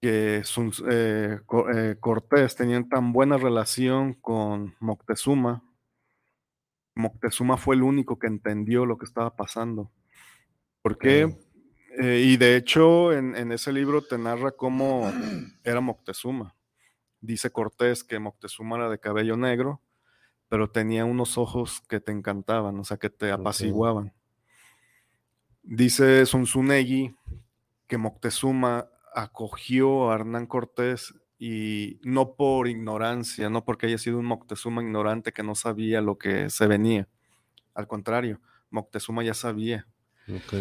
que eh, eh, Cortés tenía tan buena relación con Moctezuma. Moctezuma fue el único que entendió lo que estaba pasando. ¿Por qué? Ok. Eh, y de hecho, en, en ese libro te narra cómo era Moctezuma. Dice Cortés que Moctezuma era de cabello negro, pero tenía unos ojos que te encantaban, o sea, que te apaciguaban. Dice Zunzunegui que Moctezuma acogió a Hernán Cortés y no por ignorancia, no porque haya sido un Moctezuma ignorante que no sabía lo que se venía. Al contrario, Moctezuma ya sabía. Ok.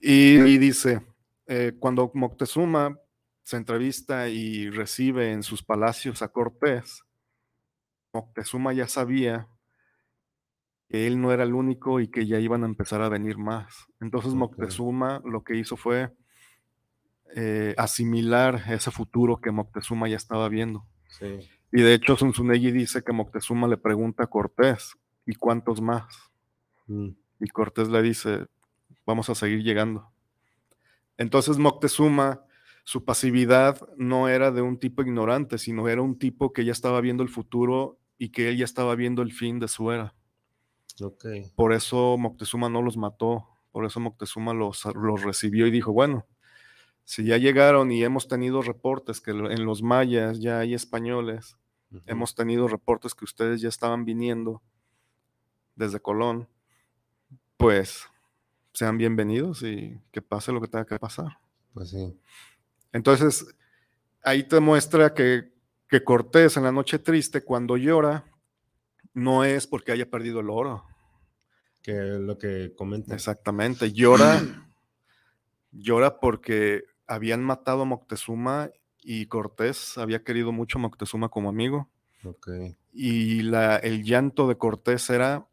Y, y dice, eh, cuando Moctezuma se entrevista y recibe en sus palacios a Cortés, Moctezuma ya sabía que él no era el único y que ya iban a empezar a venir más. Entonces. Moctezuma lo que hizo fue eh, asimilar ese futuro que Moctezuma ya estaba viendo. Sí. Y de hecho Zunzunegui dice que Moctezuma le pregunta a Cortés, ¿y cuántos más? Mm, Y Cortés le dice, vamos a seguir llegando. Entonces Moctezuma, su pasividad no era de un tipo ignorante, sino era un tipo que ya estaba viendo el futuro y que él ya estaba viendo el fin de su era. Ok. Por eso Moctezuma no los mató, por eso Moctezuma los, los recibió y dijo, bueno, si ya llegaron y hemos tenido reportes que en los mayas ya hay españoles, hemos tenido reportes que ustedes ya estaban viniendo desde Colón, pues sean bienvenidos y que pase lo que tenga que pasar. Pues sí. Entonces, ahí te muestra que, que Cortés en la noche triste, cuando llora, no es porque haya perdido el oro. Que es lo que comenta. Exactamente, llora, llora porque habían matado a Moctezuma y Cortés había querido mucho a Moctezuma como amigo. Ok. Y la, el llanto de Cortés era,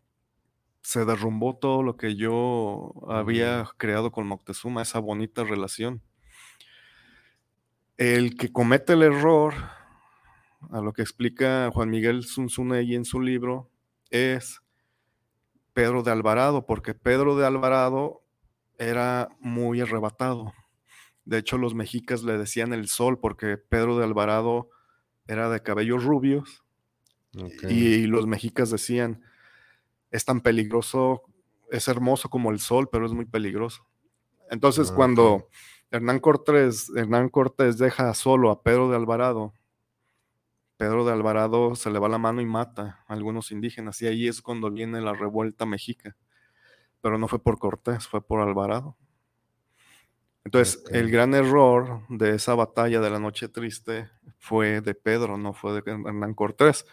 se derrumbó todo lo que yo había creado con Moctezuma, esa bonita relación. El que comete el error, a lo que explica Juan Miguel Zunzunegui en su libro, es Pedro de Alvarado, porque Pedro de Alvarado era muy arrebatado. De hecho, los mexicas le decían el sol porque Pedro de Alvarado era de cabellos rubios y los mexicas decían, es tan peligroso, es hermoso como el sol, pero es muy peligroso. Entonces, Ah, cuando. Hernán Cortés, Hernán Cortés deja solo a Pedro de Alvarado, Pedro de Alvarado se le va la mano y mata a algunos indígenas, y ahí es cuando viene la revuelta mexica. Pero no fue por Cortés, fue por Alvarado. Entonces, el gran error de esa batalla de la Noche Triste fue de Pedro, no fue de Hernán Cortés,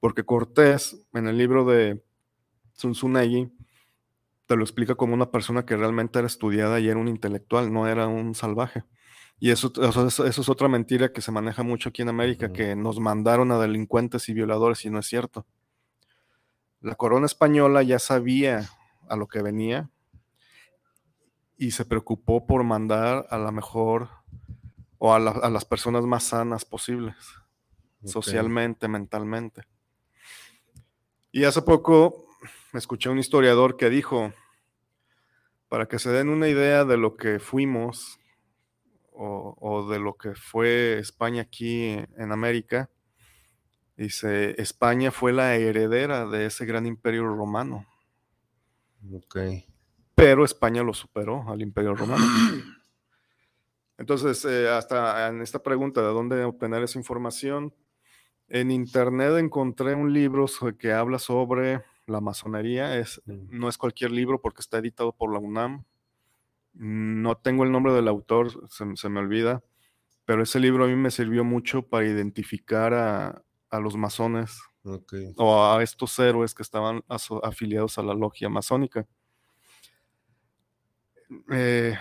porque Cortés, en el libro de Zunzunegui, te lo explica como una persona que realmente era estudiada y era un intelectual, no era un salvaje. Y eso, eso, es- eso es otra mentira que se maneja mucho aquí en América, que nos mandaron a delincuentes y violadores, y no es cierto. La corona española ya sabía a lo que venía y se preocupó por mandar a la mejor o a, la- a las personas más sanas posibles, socialmente, mentalmente. Y hace poco escuché a un historiador que dijo, para que se den una idea de lo que fuimos o, o de lo que fue España aquí en América, Dice, España fue la heredera de ese gran imperio romano. Ok. Pero España lo superó al imperio romano. (clears throat) Entonces, eh, hasta en esta pregunta de dónde obtener esa información, en internet encontré un libro que habla sobre la masonería. Es, no es cualquier libro porque está editado por la UNAM. No tengo el nombre del autor, se, me olvida, pero ese libro a mí me sirvió mucho para identificar a, los masones o a estos héroes que estaban afiliados a la logia masónica. Eh,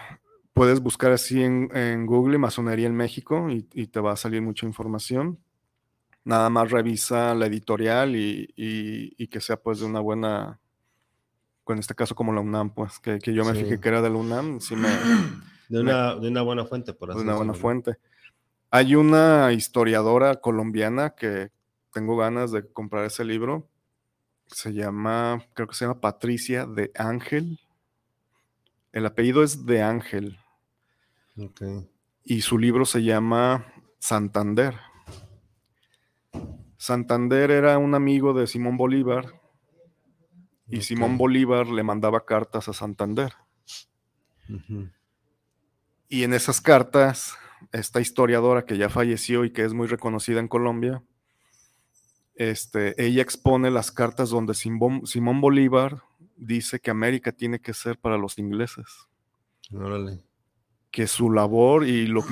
puedes buscar así en, Google Masonería en México y, te va a salir mucha información. Nada más revisa la editorial y, que sea pues de una buena, en este caso como la UNAM, pues que, yo me fijé que era de la UNAM, (clears throat) de, una, de una buena fuente, por así De una buena fuente. Hay una historiadora colombiana que tengo ganas de comprar ese libro. Se llama, creo que se llama Patricia de Ángel. El apellido es de Ángel. Y su libro se llama Santander. Santander era un amigo de Simón Bolívar y Simón Bolívar le mandaba cartas a Santander. Y en esas cartas, esta historiadora que ya falleció y que es muy reconocida en Colombia, este, ella expone las cartas donde Simón, Bolívar dice que América tiene que ser para los ingleses. Órale que su labor y lo,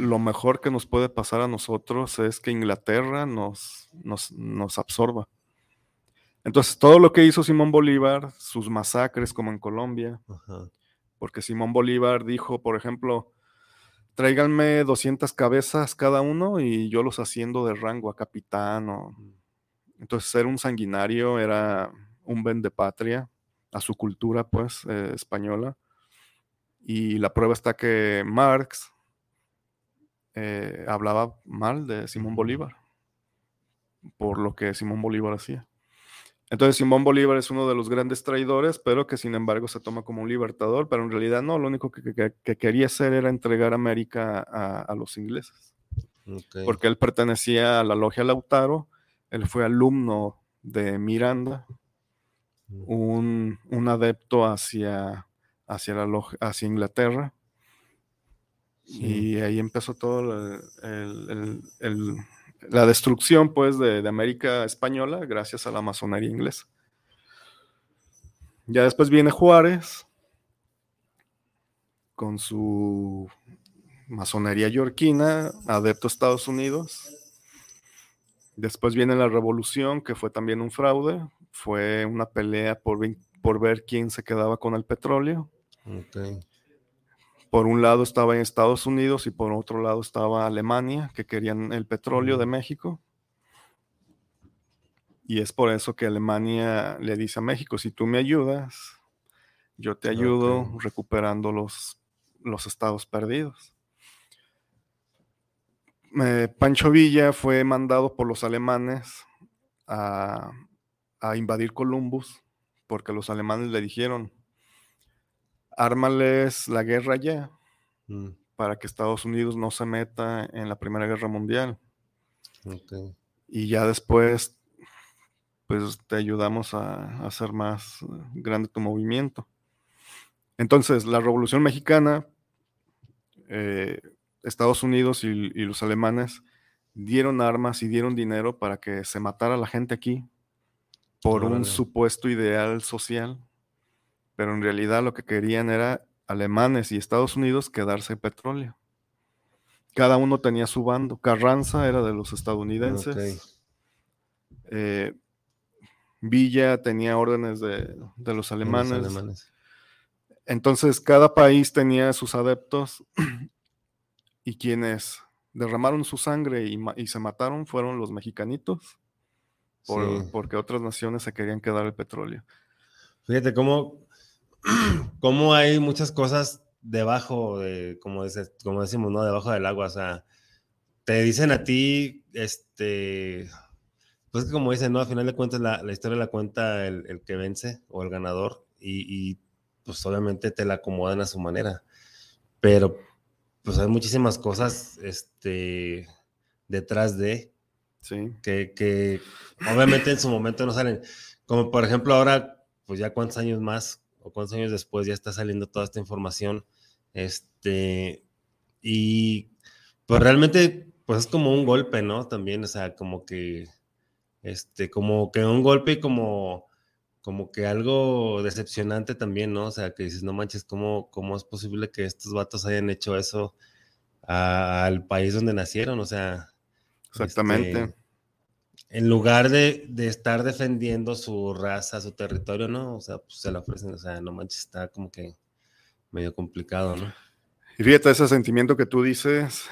lo, mejor que nos puede pasar a nosotros es que Inglaterra nos, nos, absorba. Entonces, todo lo que hizo Simón Bolívar, sus masacres como en Colombia, porque Simón Bolívar dijo, por ejemplo, tráiganme 200 cabezas cada uno y yo los haciendo de rango a capitán. O... Entonces, ser un sanguinario era un ben de patria a su cultura, pues, eh, española. Y la prueba está que Marx eh, hablaba mal de Simón Bolívar, por lo que Simón Bolívar hacía. Entonces Simón Bolívar es uno de los grandes traidores, pero que sin embargo se toma como un libertador, pero en realidad no, lo único que, quería hacer era entregar América a, los ingleses. Porque él pertenecía a la logia Lautaro, él fue alumno de Miranda, un, un adepto hacia hacia, la, hacia Inglaterra. Y ahí empezó todo la destrucción pues de, América española gracias a la masonería inglesa. Ya después viene Juárez con su masonería yorquina, adepto a Estados Unidos. Después viene la revolución, que fue también un fraude, fue una pelea por, por ver quién se quedaba con el petróleo. Por un lado estaba en Estados Unidos y por otro lado estaba Alemania, que querían el petróleo de México. Y es por eso que Alemania le dice a México, si tú me ayudas, yo te ayudo recuperando los, los estados perdidos. Eh, Pancho Villa fue mandado por los alemanes a, a invadir Columbus porque los alemanes le dijeron, ármales la guerra ya mm. para que Estados Unidos no se meta en la Primera Guerra Mundial. Y ya después, pues te ayudamos a, hacer más grande tu movimiento. Entonces, la Revolución Mexicana, eh, Estados Unidos y, los alemanes dieron armas y dieron dinero para que se matara la gente aquí por un supuesto ideal social pero en realidad lo que querían era alemanes y Estados Unidos quedarse petróleo. Cada uno tenía su bando. Carranza era de los estadounidenses. Eh, Villa tenía órdenes de, los, alemanes. Entonces cada país tenía sus adeptos (clears throat) y quienes derramaron su sangre y, se mataron fueron los mexicanitos, porque otras naciones se querían quedar el petróleo. Fíjate cómo (clears throat) cómo hay muchas cosas debajo de, como, como decimos, ¿no? Debajo del agua, o sea, te dicen a ti, este, pues como dicen, ¿no? Al final de cuentas la, historia la cuenta el, que vence o el ganador y, pues obviamente te la acomodan a su manera, pero pues hay muchísimas cosas, este, detrás de Sí. Que, que obviamente en su momento no salen. Como por ejemplo ahora, pues ya cuántos años más cuántos años después ya está saliendo toda esta información. Este, y pues realmente, pues es como un golpe, ¿no? También, o sea, como que, este, como que un golpe y como, como que algo decepcionante también, ¿no? O sea, que dices, no manches, ¿cómo, cómo es posible que estos vatos hayan hecho eso al país donde nacieron? O sea, exactamente. Este, en lugar de, de, estar defendiendo su raza, su territorio, ¿no? O sea, pues se la ofrecen, o sea, no manches, está como que medio complicado, ¿no? Y fíjate, ese sentimiento que tú dices,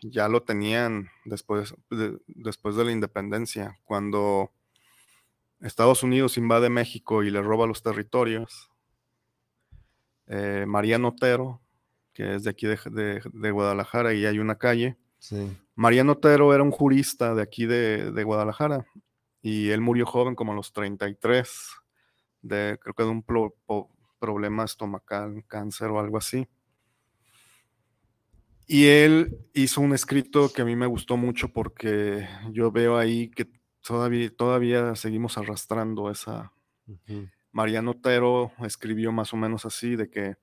ya lo tenían después de, después de la independencia, cuando Estados Unidos invade México y le roba los territorios. Eh, Mariano Otero, que es de aquí de, de, de, Guadalajara y hay una calle. Sí. Mariano Otero era un jurista de aquí de, Guadalajara y él murió joven como a los 33, de, creo que de un pro, pro, problema estomacal, cáncer o algo así. Y él hizo un escrito que a mí me gustó mucho porque yo veo ahí que todavía, todavía seguimos arrastrando esa... Uh -huh. Mariano Otero escribió más o menos así, de que,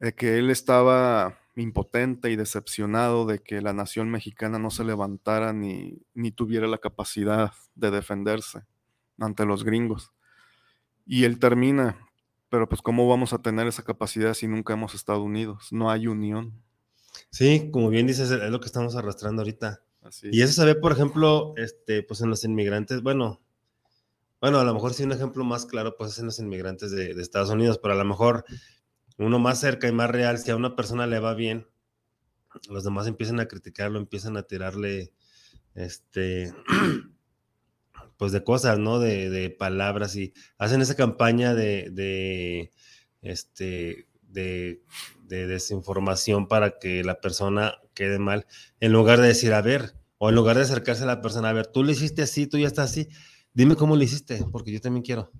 de que él estaba impotente y decepcionado de que la nación mexicana no se levantara ni, ni tuviera la capacidad de defenderse ante los gringos. Y él termina, pero pues ¿cómo vamos a tener esa capacidad si nunca hemos estado unidos? No hay unión. Sí, como bien dices, es lo que estamos arrastrando ahorita. Así. Y eso se ve, por ejemplo, este, pues en los inmigrantes, bueno, bueno, a lo mejor sí un ejemplo más claro, pues es en los inmigrantes de, de, Estados Unidos, pero a lo mejor uno más cerca y más real, si a una persona le va bien, los demás empiezan a criticarlo, empiezan a tirarle, este, (clears throat) pues de cosas, ¿no? De, de palabras y hacen esa campaña de, este, de, de, desinformación para que la persona quede mal, en lugar de decir, a ver, o en lugar de acercarse a la persona, a ver, tú le hiciste así, tú ya estás así, dime cómo lo hiciste, porque yo también quiero.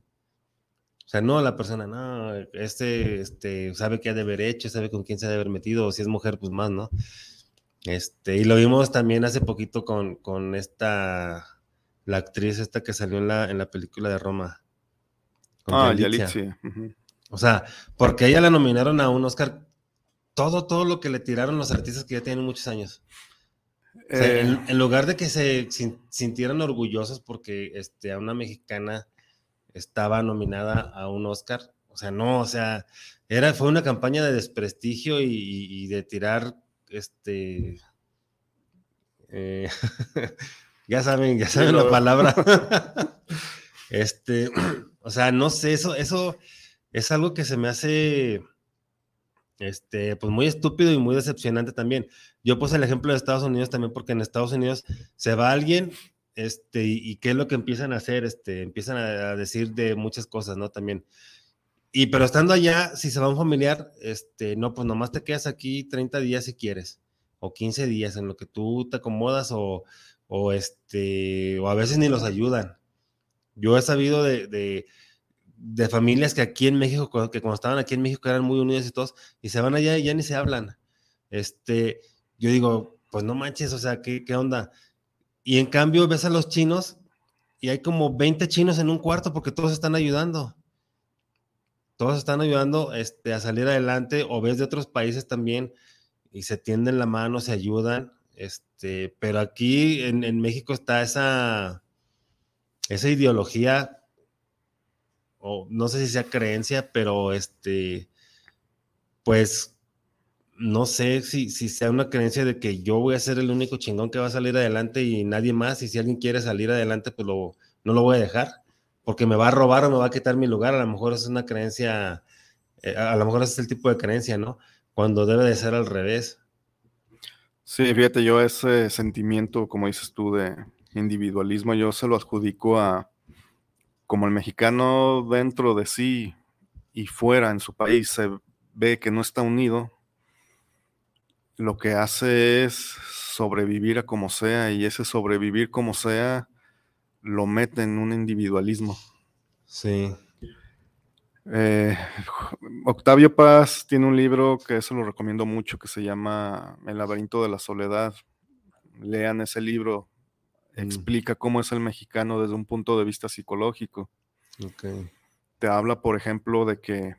O sea, no la persona, no, este, este, sabe qué ha de haber hecho, sabe con quién se ha de haber metido, o si es mujer, pues más, ¿no? Este, y lo vimos también hace poquito con, con esta, la actriz esta que salió en la, en la película de Roma. Ah, Yalitza. Uh -huh. O sea, porque ella la nominaron a un Oscar, todo, todo lo que le tiraron los artistas que ya tienen muchos años. O sea, eh, en, en, lugar de que se sintieran orgullosos porque este, a una mexicana estaba nominada a un Oscar, o sea, no, o sea, era, fue una campaña de desprestigio y, y de tirar, este, eh, (laughs) ya saben, ya saben la palabra. (laughs) (laughs) este, (clears throat) o sea, no sé, eso, eso es algo que se me hace, este, pues muy estúpido y muy decepcionante también. Yo puse el ejemplo de Estados Unidos también porque en Estados Unidos se va alguien, este, y, qué es lo que empiezan a hacer, este, empiezan a, decir de muchas cosas, ¿no? También. Y pero estando allá, si se va un familiar, este, no, pues nomás te quedas aquí 30 días si quieres, o 15 días en lo que tú te acomodas, o, o este, o a veces ni los ayudan. Yo he sabido de, de, familias que aquí en México, que cuando estaban aquí en México eran muy unidos y todos, y se van allá y ya ni se hablan. Este, yo digo, pues no manches, o sea, ¿qué, qué onda? Y en cambio ves a los chinos y hay como 20 chinos en un cuarto porque todos están ayudando. Todos están ayudando este, a salir adelante o ves de otros países también y se tienden la mano, se ayudan. Este, pero aquí en, en México está esa, esa ideología, o no sé si sea creencia, pero este, pues no sé si, si, sea una creencia de que yo voy a ser el único chingón que va a salir adelante y nadie más, y si alguien quiere salir adelante, pues lo, no lo voy a dejar, porque me va a robar o me va a quitar mi lugar, a lo mejor es una creencia, eh, a lo mejor es el tipo de creencia, ¿no? Cuando debe de ser al revés. Sí, fíjate, yo ese sentimiento, como dices tú, de individualismo, yo se lo adjudico a, como el mexicano dentro de sí y fuera en su país se ve que no está unido, lo que hace es sobrevivir a como sea y ese sobrevivir como sea lo mete en un individualismo. Sí. Eh, Octavio Paz tiene un libro que eso lo recomiendo mucho que se llama El laberinto de la soledad. Lean ese libro. explica cómo es el mexicano desde un punto de vista psicológico. Te habla, por ejemplo, de que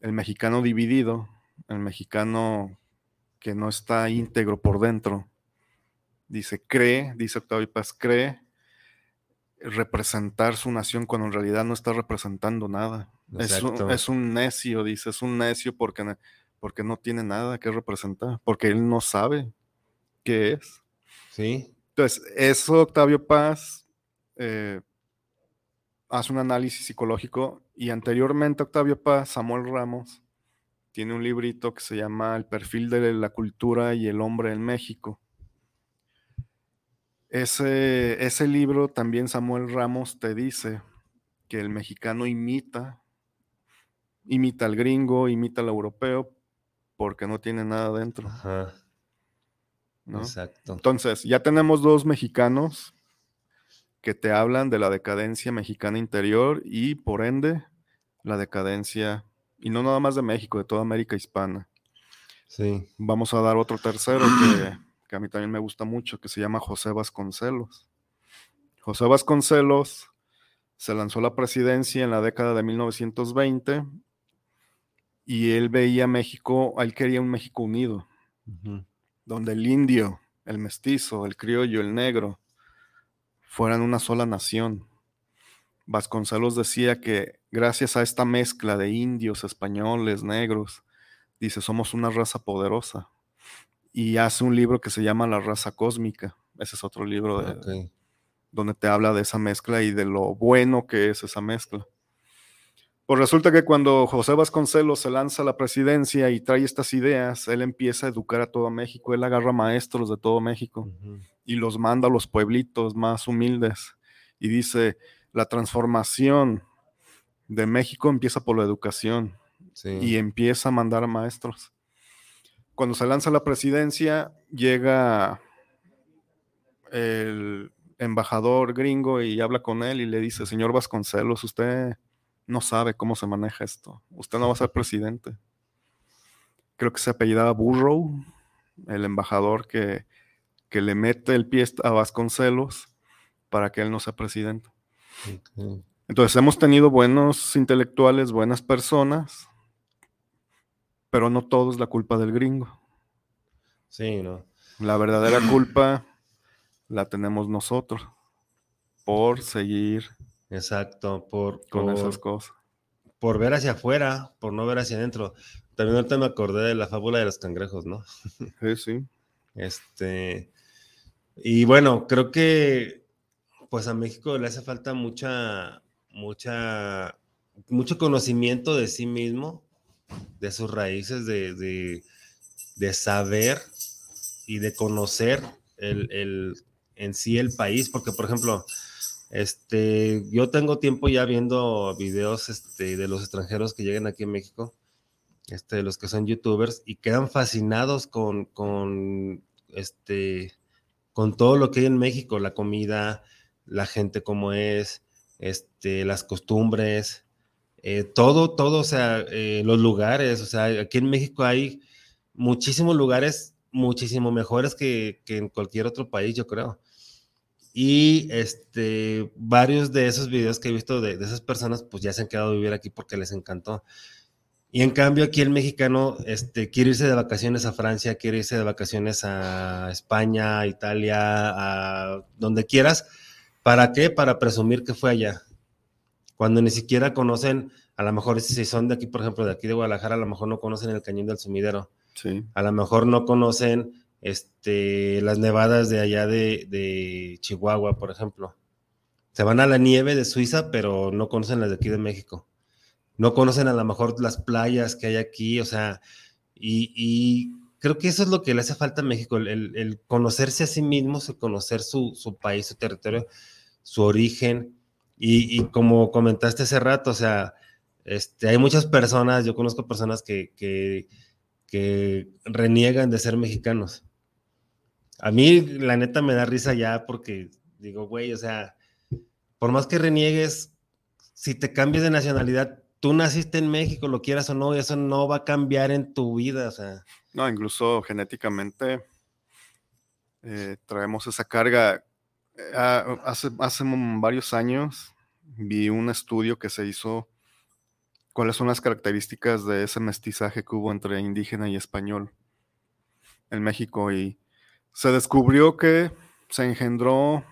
el mexicano dividido, el mexicano que no está íntegro por dentro, dice, cree, dice Octavio Paz, cree representar su nación cuando en realidad no está representando nada. Es un, es un, necio, dice, es un necio porque, porque no tiene nada que representar, porque él no sabe qué es. Sí. Entonces, eso Octavio Paz eh, hace un análisis psicológico y anteriormente Octavio Paz, Samuel Ramos, tiene un librito que se llama El perfil de la cultura y el hombre en México. Ese, ese libro también Samuel Ramos te dice que el mexicano imita, imita al gringo, imita al europeo, porque no tiene nada dentro. Ajá. Exacto. Entonces, ya tenemos dos mexicanos que te hablan de la decadencia mexicana interior y por ende la decadencia, y no nada más de México, de toda América hispana. Sí. Vamos a dar otro tercero que, (clears throat) que a mí también me gusta mucho, que se llama José Vasconcelos. José Vasconcelos se lanzó a la presidencia en la década de 1920 y él veía México, él quería un México unido, donde el indio, el mestizo, el criollo, el negro, fueran una sola nación. Vasconcelos decía que gracias a esta mezcla de indios, españoles, negros, dice, somos una raza poderosa. Y hace un libro que se llama La raza cósmica. Ese es otro libro de, donde te habla de esa mezcla y de lo bueno que es esa mezcla. Pues resulta que cuando José Vasconcelos se lanza a la presidencia y trae estas ideas, él empieza a educar a todo México, él agarra maestros de todo México y los manda a los pueblitos más humildes. Y dice, la transformación de México empieza por la educación y empieza a mandar a maestros. Cuando se lanza la presidencia, llega el embajador gringo y habla con él y le dice, señor Vasconcelos, usted no sabe cómo se maneja esto. Usted no va a ser presidente. Creo que se apellidaba Burrow, el embajador que que le mete el pie a Vasconcelos para que él no sea presidente. Entonces hemos tenido buenos intelectuales, buenas personas, pero no todo es la culpa del gringo. Sí, ¿no? La verdadera culpa la tenemos nosotros por seguir. Exacto, por con esas cosas. Por ver hacia afuera, por no ver hacia adentro. También ahorita me acordé de la fábula de los cangrejos, ¿no? Sí, sí. Este, y bueno, creo que pues a México le hace falta mucha, mucha, mucho conocimiento de sí mismo, de sus raíces, de, de, saber y de conocer el, en sí el país, porque por ejemplo, este, yo tengo tiempo ya viendo videos este, de los extranjeros que llegan aquí a México, este, los que son youtubers, y quedan fascinados con, con este, con todo lo que hay en México, la comida, la gente como es, este, las costumbres, eh, todo, todo, o sea, eh, los lugares, o sea, aquí en México hay muchísimos lugares muchísimo mejores que, en cualquier otro país, yo creo. Y este, varios de esos videos que he visto de, de esas personas, pues ya se han quedado a vivir aquí porque les encantó. Y en cambio aquí el mexicano este, quiere irse de vacaciones a Francia, quiere irse de vacaciones a España, a Italia, a donde quieras. ¿Para qué? Para presumir que fue allá. Cuando ni siquiera conocen, a lo mejor si son de aquí, por ejemplo, de aquí de Guadalajara, a lo mejor no conocen el cañón del sumidero. Sí. A lo mejor no conocen este, las nevadas de allá de, de Chihuahua, por ejemplo. Se van a la nieve de Suiza, pero no conocen las de aquí de México no conocen a lo mejor las playas que hay aquí, o sea, y, creo que eso es lo que le hace falta a México, el, conocerse a sí mismo, conocer su, país, su territorio, su origen, y, como comentaste hace rato, o sea, este, hay muchas personas, yo conozco personas que, que, que reniegan de ser mexicanos. A mí, la neta, me da risa ya porque digo, güey, o sea, por más que reniegues, si te cambias de nacionalidad, tú naciste en México, lo quieras o no, eso no va a cambiar en tu vida, o sea. No, incluso genéticamente eh, traemos esa carga. Ah, hace, hace varios años vi un estudio que se hizo cuáles son las características de ese mestizaje que hubo entre indígena y español en México y se descubrió que se engendró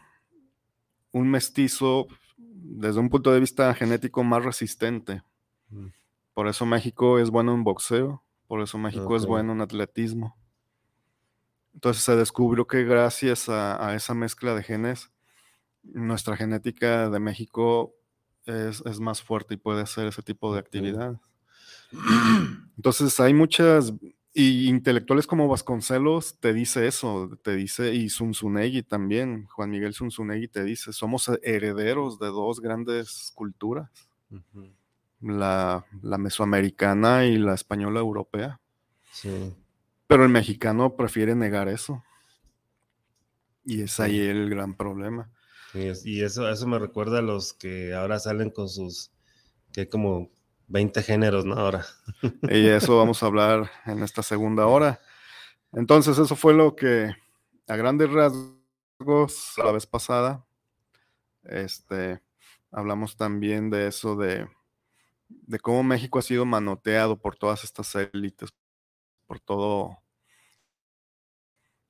un mestizo desde un punto de vista genético más resistente. Mm. Por eso México es bueno en boxeo, por eso México es bueno en atletismo. Entonces se descubrió que gracias a, esa mezcla de genes, nuestra genética de México es, más fuerte y puede hacer ese tipo de actividad. Entonces hay muchas, y intelectuales como Vasconcelos te dice eso, te dice, y Zunzunegui también, Juan Miguel Zunzunegui te dice, somos herederos de dos grandes culturas, la, la, mesoamericana y la española europea. Sí. Pero el mexicano prefiere negar eso. Y es ahí el gran problema. Y eso, eso me recuerda a los que ahora salen con sus, que como 20 géneros, ¿no? Ahora. (laughs) Y eso vamos a hablar en esta segunda hora. Entonces, eso fue lo que a grandes rasgos la vez pasada, este, hablamos también de eso de, de cómo México ha sido manoteado por todas estas élites, por todo.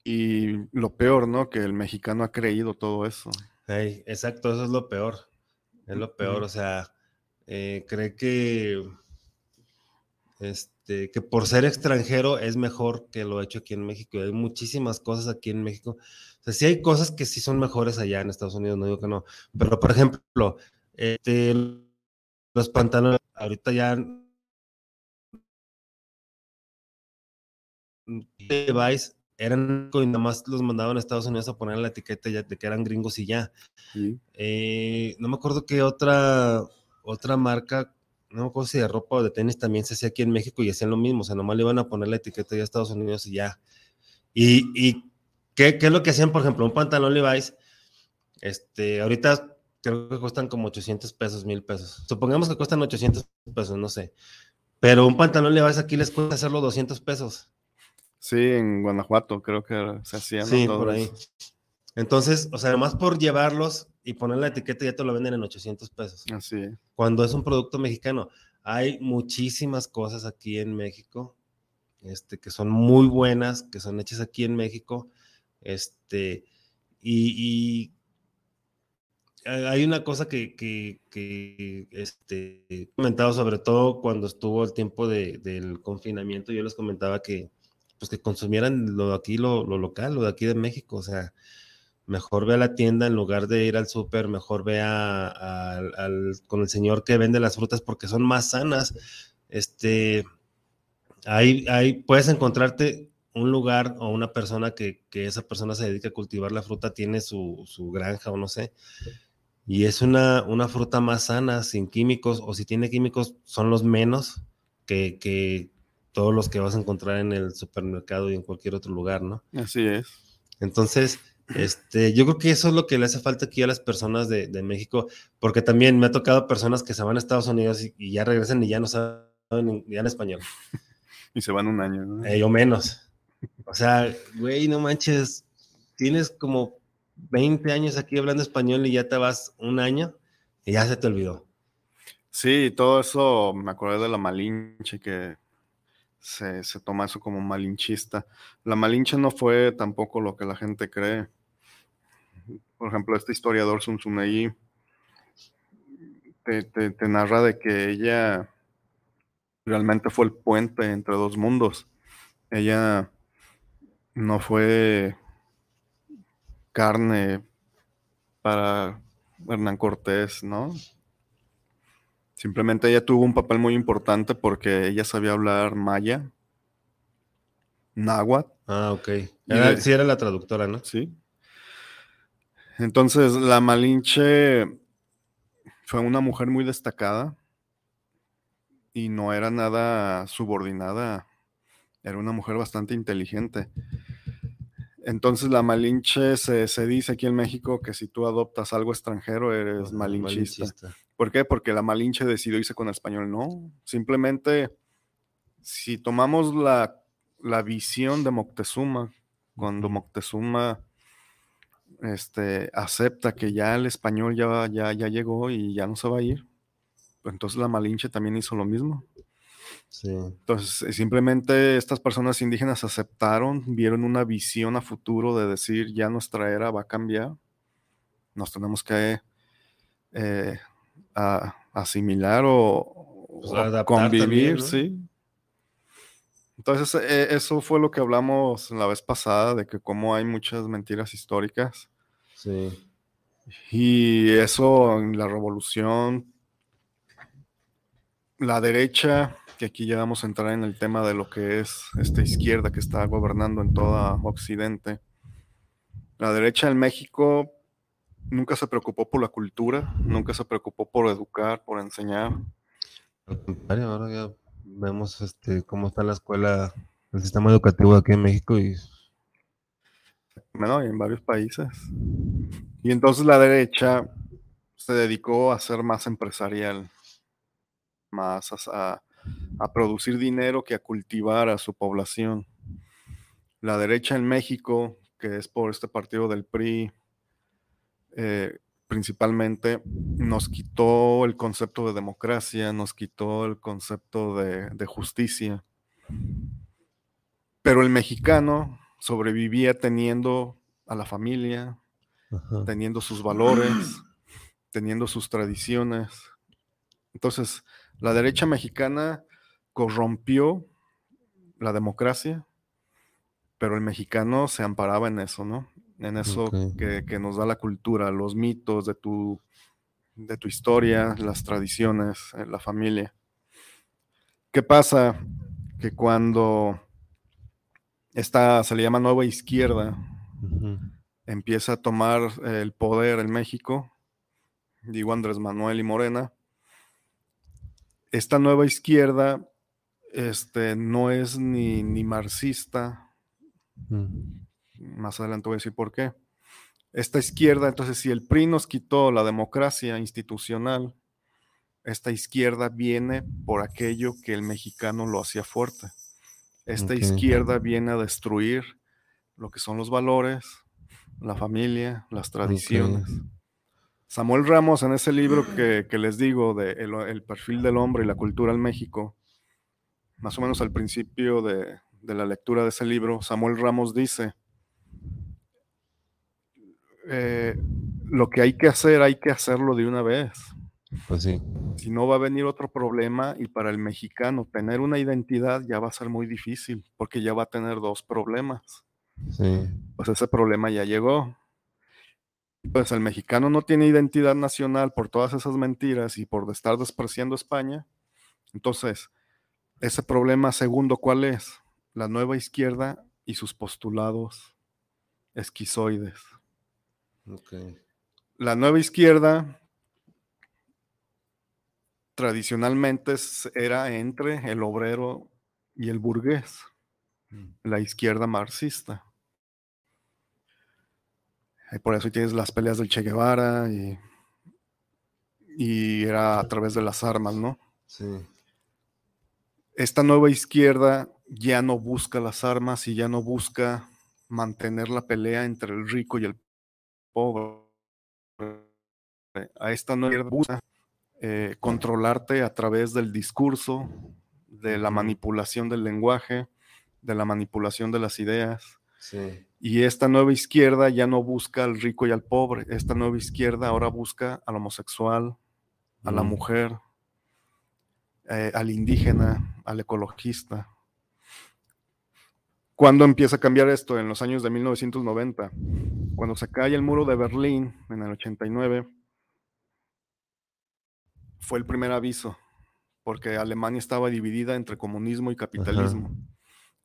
Y lo peor, ¿no? Que el mexicano ha creído todo eso. exacto, eso es lo peor. Es lo peor, o sea, eh, cree que, este, que por ser extranjero es mejor que lo hecho aquí en México. Hay muchísimas cosas aquí en México. O sea, sí hay cosas que sí son mejores allá en Estados Unidos, no digo que no. Pero, por ejemplo, este, los pantalones, ahorita ya Levi's eran y nada más los mandaban a Estados Unidos a poner la etiqueta ya de que eran gringos y ya. Eh, no me acuerdo qué otra, otra marca, no me acuerdo si de ropa o de tenis también se hacía aquí en México y hacían lo mismo, o sea, nomás le iban a poner la etiqueta ya a Estados Unidos y ya. Y, y ¿qué, ¿qué, es lo que hacían, por ejemplo, un pantalón Levi's? Este, ahorita creo que cuestan como 800 pesos, 1000 pesos. Supongamos que cuestan 800 pesos, no sé. Pero un pantalón Levi's aquí les cuesta hacerlo 200 pesos. Sí, en Guanajuato creo que se hacían. Sí, por ahí. Entonces, o sea, además por llevarlos y poner la etiqueta ya te lo venden en 800 pesos. Así Cuando es un producto mexicano. Hay muchísimas cosas aquí en México este, que son muy buenas, que son hechas aquí en México. Este, y, hay una cosa que, que, que este, he comentado sobre todo cuando estuvo el tiempo del confinamiento, yo les comentaba que pues que consumieran lo de aquí, lo, local, lo de aquí de México, o sea, mejor ve a la tienda en lugar de ir al súper, mejor ve al, con el señor que vende las frutas porque son más sanas. Este, ahí, ahí puedes encontrarte un lugar o una persona que, esa persona se dedica a cultivar la fruta, tiene su, granja o no sé, y es una, una, fruta más sana, sin químicos, o si tiene químicos, son los menos que, que, todos los que vas a encontrar en el supermercado y en cualquier otro lugar, ¿no? Así es. Entonces, este, yo creo que eso es lo que le hace falta aquí a las personas de, México, porque también me ha tocado personas que se van a Estados Unidos y, ya regresan y ya no saben ya en español. (laughs) y se van un año, ¿no? Eh, o menos. O sea, güey, no manches, tienes como 20 años aquí hablando español y ya te vas un año y ya se te olvidó. Sí, todo eso me acordé de la Malinche que se, toma eso como malinchista. La malinche no fue tampoco lo que la gente cree. Por ejemplo, este historiador Sun te, te, narra de que ella realmente fue el puente entre dos mundos. Ella no fue carne para Hernán Cortés, ¿no? Simplemente ella tuvo un papel muy importante porque ella sabía hablar maya, náhuatl. Ah, ok. sí, era la traductora, ¿no? Sí. Entonces, la Malinche fue una mujer muy destacada y no era nada subordinada. Era una mujer bastante inteligente. Entonces la Malinche se, dice aquí en México que si tú adoptas algo extranjero eres malinchista. ¿Por qué? Porque la Malinche decidió irse con el español. No, simplemente si tomamos la, visión de Moctezuma, cuando Moctezuma este, acepta que ya el español ya, ya, ya llegó y ya no se va a ir, pues entonces la Malinche también hizo lo mismo. Entonces, eh, simplemente estas personas indígenas aceptaron, vieron una visión a futuro de decir, ya nuestra era va a cambiar, nos tenemos que eh, asimilar o, pues, convivir, sí. Entonces, eh, eso fue lo que hablamos la vez pasada, de que como hay muchas mentiras históricas. Sí. Y eso en la revolución, la derecha que aquí ya vamos a entrar en el tema de lo que es esta izquierda que está gobernando en toda Occidente. La derecha en México nunca se preocupó por la cultura, nunca se preocupó por educar, por enseñar. Al contrario, ahora ya vemos este, cómo está la escuela, el sistema educativo aquí en México y... Bueno, y en varios países. Y entonces la derecha se dedicó a ser más empresarial, más a, a producir dinero que a cultivar a su población. La derecha en México, que es por este partido del PRI, eh, principalmente nos quitó el concepto de democracia, nos quitó el concepto de, justicia. Pero el mexicano sobrevivía teniendo a la familia, teniendo sus valores, teniendo sus tradiciones. Entonces, la derecha mexicana corrompió la democracia, pero el mexicano se amparaba en eso, ¿no? En eso que, nos da la cultura, los mitos de tu, de tu historia, las tradiciones, eh, la familia. ¿Qué pasa? Que cuando esta se le llama nueva izquierda, empieza a tomar el poder en México, digo Andrés Manuel y Morena, esta nueva izquierda este, no es ni, ni marxista. Mm. Más adelante voy a decir por qué. Esta izquierda, entonces, si el PRI nos quitó la democracia institucional, esta izquierda viene por aquello que el mexicano lo hacía fuerte. Esta izquierda viene a destruir lo que son los valores, la familia, las tradiciones. Samuel Ramos, en ese libro que, les digo, de el, perfil del hombre y la cultura en México, más o menos al principio de, la lectura de ese libro, Samuel Ramos dice, eh, lo que hay que hacer, hay que hacerlo de una vez. Pues sí. Si no va a venir otro problema y para el mexicano tener una identidad ya va a ser muy difícil porque ya va a tener dos problemas. Sí. Pues ese problema ya llegó pues el mexicano no tiene identidad nacional por todas esas mentiras y por estar despreciando España. Entonces, ese problema segundo, ¿cuál es? La nueva izquierda y sus postulados esquizoides. La nueva izquierda tradicionalmente era entre el obrero y el burgués, mm. la izquierda marxista. Y por eso tienes las peleas del Che Guevara y, y era a través de las armas, ¿no? Sí. Esta nueva izquierda ya no busca las armas y ya no busca mantener la pelea entre el rico y el pobre. A esta nueva izquierda busca eh, controlarte a través del discurso, de la manipulación del lenguaje, de la manipulación de las ideas. Sí. Y esta nueva izquierda ya no busca al rico y al pobre. Esta nueva izquierda ahora busca al homosexual, a la mujer, eh, al indígena, al ecologista. ¿Cuándo empieza a cambiar esto? En los años de 1990. Cuando se cae el muro de Berlín en el 89, fue el primer aviso, porque Alemania estaba dividida entre comunismo y capitalismo.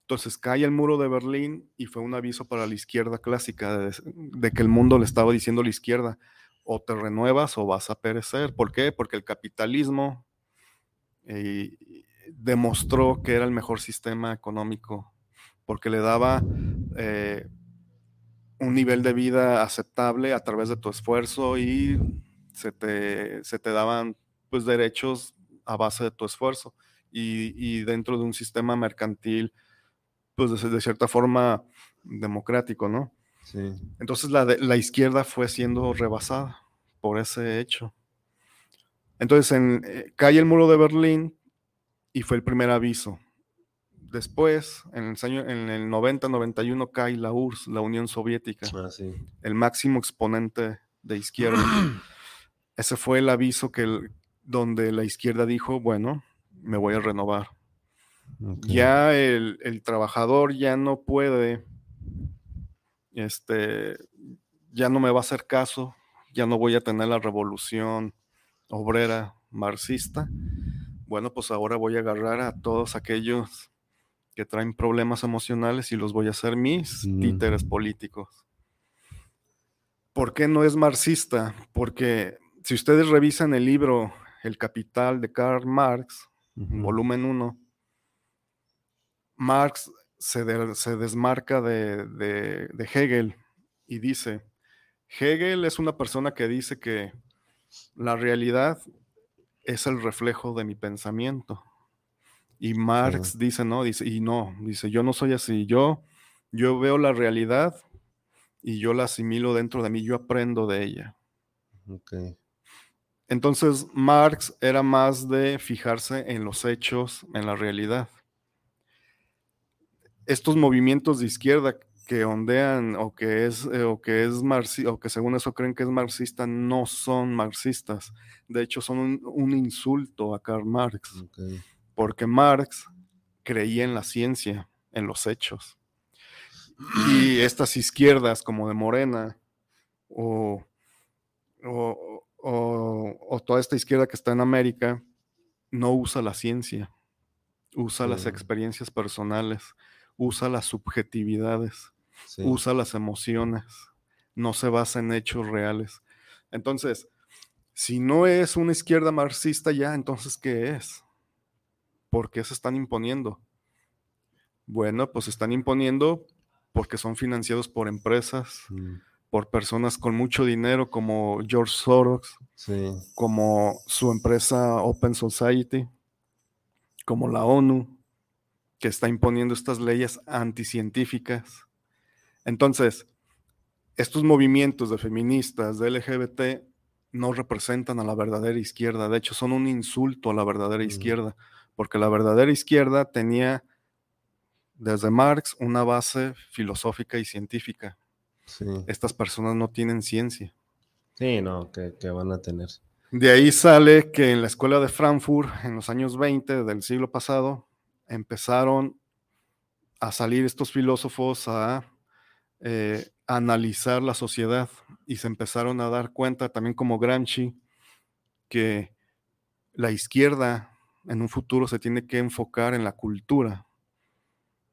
Entonces cae el muro de Berlín y fue un aviso para la izquierda clásica de, que el mundo le estaba diciendo a la izquierda, o te renuevas o vas a perecer. ¿Por qué? Porque el capitalismo eh, demostró que era el mejor sistema económico, porque le daba eh, un nivel de vida aceptable a través de tu esfuerzo y se te, se te daban pues derechos a base de tu esfuerzo. y dentro de un sistema mercantil pues de, cierta forma democrático, ¿no? Entonces la, la izquierda fue siendo rebasada por ese hecho. Entonces en, eh, cae el muro de Berlín y fue el primer aviso. Después, en el, año, en el 90-91, cae la URSS, la Unión Soviética, Ah, el máximo exponente de izquierda. (clears throat) Ese fue el aviso que el- donde la izquierda dijo, bueno, me voy a renovar. Ya el, el trabajador ya no puede, este, ya no me va a hacer caso, ya no voy a tener la revolución obrera marxista. Bueno, pues ahora voy a agarrar a todos aquellos que traen problemas emocionales y los voy a hacer mis Mm. títeres políticos. ¿Por qué no es marxista? Porque si ustedes revisan el libro El Capital de Karl Marx, volumen 1, Marx se, de- se desmarca de, de- de Hegel y dice, Hegel es una persona que dice que la realidad es el reflejo de mi pensamiento. Y Marx dice, no, dice, y no, dice, yo no soy así, yo, yo veo la realidad y yo la asimilo dentro de mí, yo aprendo de ella. Entonces, Marx era más de fijarse en los hechos, en la realidad. Estos movimientos de izquierda que ondean o que es eh, o que es marxi- o que según eso creen que es marxista no son marxistas. De hecho, son un, un insulto a Karl Marx, porque Marx creía en la ciencia, en los hechos. Y estas izquierdas como de Morena o, o- o- o toda esta izquierda que está en América no usa la ciencia, usa las experiencias personales, usa las subjetividades, Sí. usa las emociones, no se basa en hechos reales. Entonces, si no es una izquierda marxista ya, entonces ¿qué es? ¿Por qué se están imponiendo? Bueno, pues se están imponiendo porque son financiados por empresas, Mm, por personas con mucho dinero como George Soros, Sí. como su empresa Open Society, como la ONU, que está imponiendo estas leyes anticientíficas. Entonces, estos movimientos de feministas, de LGBT, no representan a la verdadera izquierda. De hecho, son un insulto a la verdadera Mm. izquierda, porque la verdadera izquierda tenía desde Marx una base filosófica y científica. Sí. Estas personas no tienen ciencia. Sí, no, que, que van a tener. De ahí sale que en la escuela de Frankfurt, en los años 20 del siglo pasado, empezaron a salir estos filósofos a eh, analizar la sociedad y se empezaron a dar cuenta, también como Gramsci, que la izquierda en un futuro se tiene que enfocar en la cultura.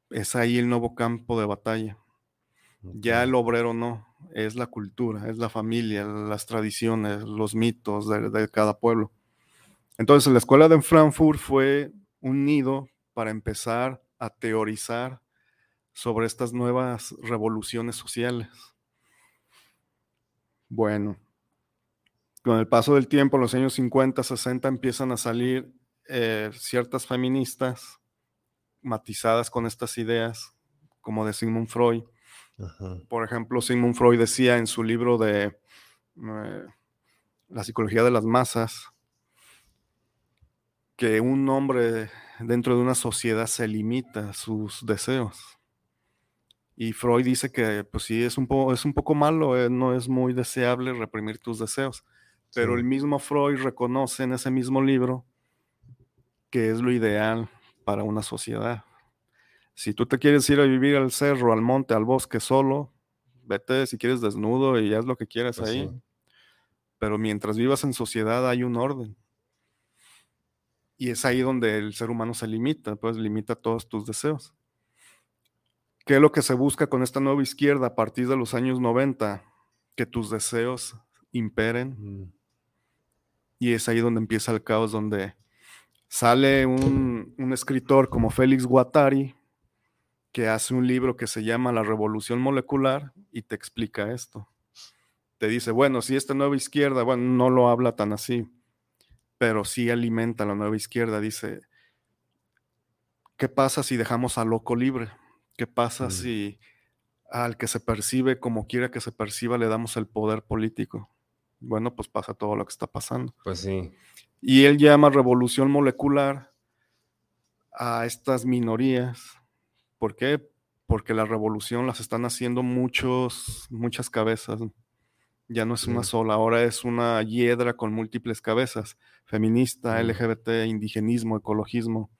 Es ahí el nuevo campo de batalla. Ya el obrero no, es la cultura, es la familia, las tradiciones, los mitos de, de cada pueblo. Entonces la escuela de Frankfurt fue un nido para empezar a teorizar sobre estas nuevas revoluciones sociales. Bueno, con el paso del tiempo, en los años 50, 60, empiezan a salir eh, ciertas feministas matizadas con estas ideas, como de Sigmund Freud. Ajá. Por ejemplo, Sigmund Freud decía en su libro de eh, La psicología de las masas que un hombre dentro de una sociedad se limita a sus deseos. Y Freud dice que, pues sí, es un, po- es un poco malo, eh, no es muy deseable reprimir tus deseos. Pero Sí. el mismo Freud reconoce en ese mismo libro que es lo ideal para una sociedad. Si tú te quieres ir a vivir al cerro, al monte, al bosque solo, vete si quieres desnudo y haz lo que quieras Pues ahí. sí. Pero mientras vivas en sociedad hay un orden. Y es ahí donde el ser humano se limita, pues limita todos tus deseos. ¿Qué es lo que se busca con esta nueva izquierda a partir de los años 90? Que tus deseos imperen. Mm, Y es ahí donde empieza el caos, donde sale un, un escritor como Félix Guattari, que hace un libro que se llama La Revolución Molecular y te explica esto. Te dice, bueno, si esta nueva izquierda, bueno, no lo habla tan así, pero sí alimenta la nueva izquierda. Dice, ¿qué pasa si dejamos al loco libre? ¿Qué pasa Mm. si al que se percibe como quiera que se perciba le damos el poder político. Bueno, pues pasa todo lo que está pasando. Pues sí. Y él llama revolución molecular a estas minorías. ¿Por qué? Porque la revolución las están haciendo muchos, muchas cabezas. Ya no es una sola, ahora es una hiedra con múltiples cabezas. Feminista, Mm. LGBT, indigenismo, ecologismo.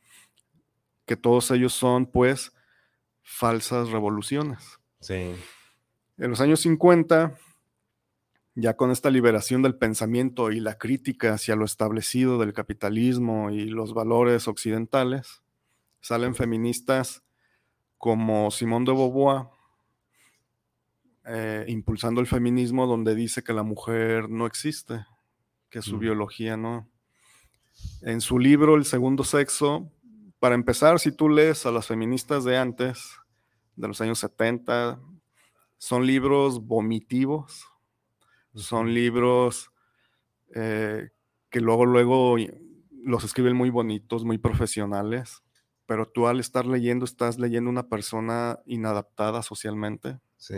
Que todos ellos son, pues, falsas revoluciones. Sí. En los años 50, ya con esta liberación del pensamiento y la crítica hacia lo establecido del capitalismo y los valores occidentales, salen feministas como Simone de Beauvoir, eh, impulsando el feminismo donde dice que la mujer no existe, que su Mm. biología no. En su libro El segundo sexo, para empezar, si tú lees a las feministas de antes, de los años 70, son libros vomitivos, son libros eh, que luego, luego los escriben muy bonitos, muy profesionales, pero tú al estar leyendo estás leyendo una persona inadaptada socialmente. Sí.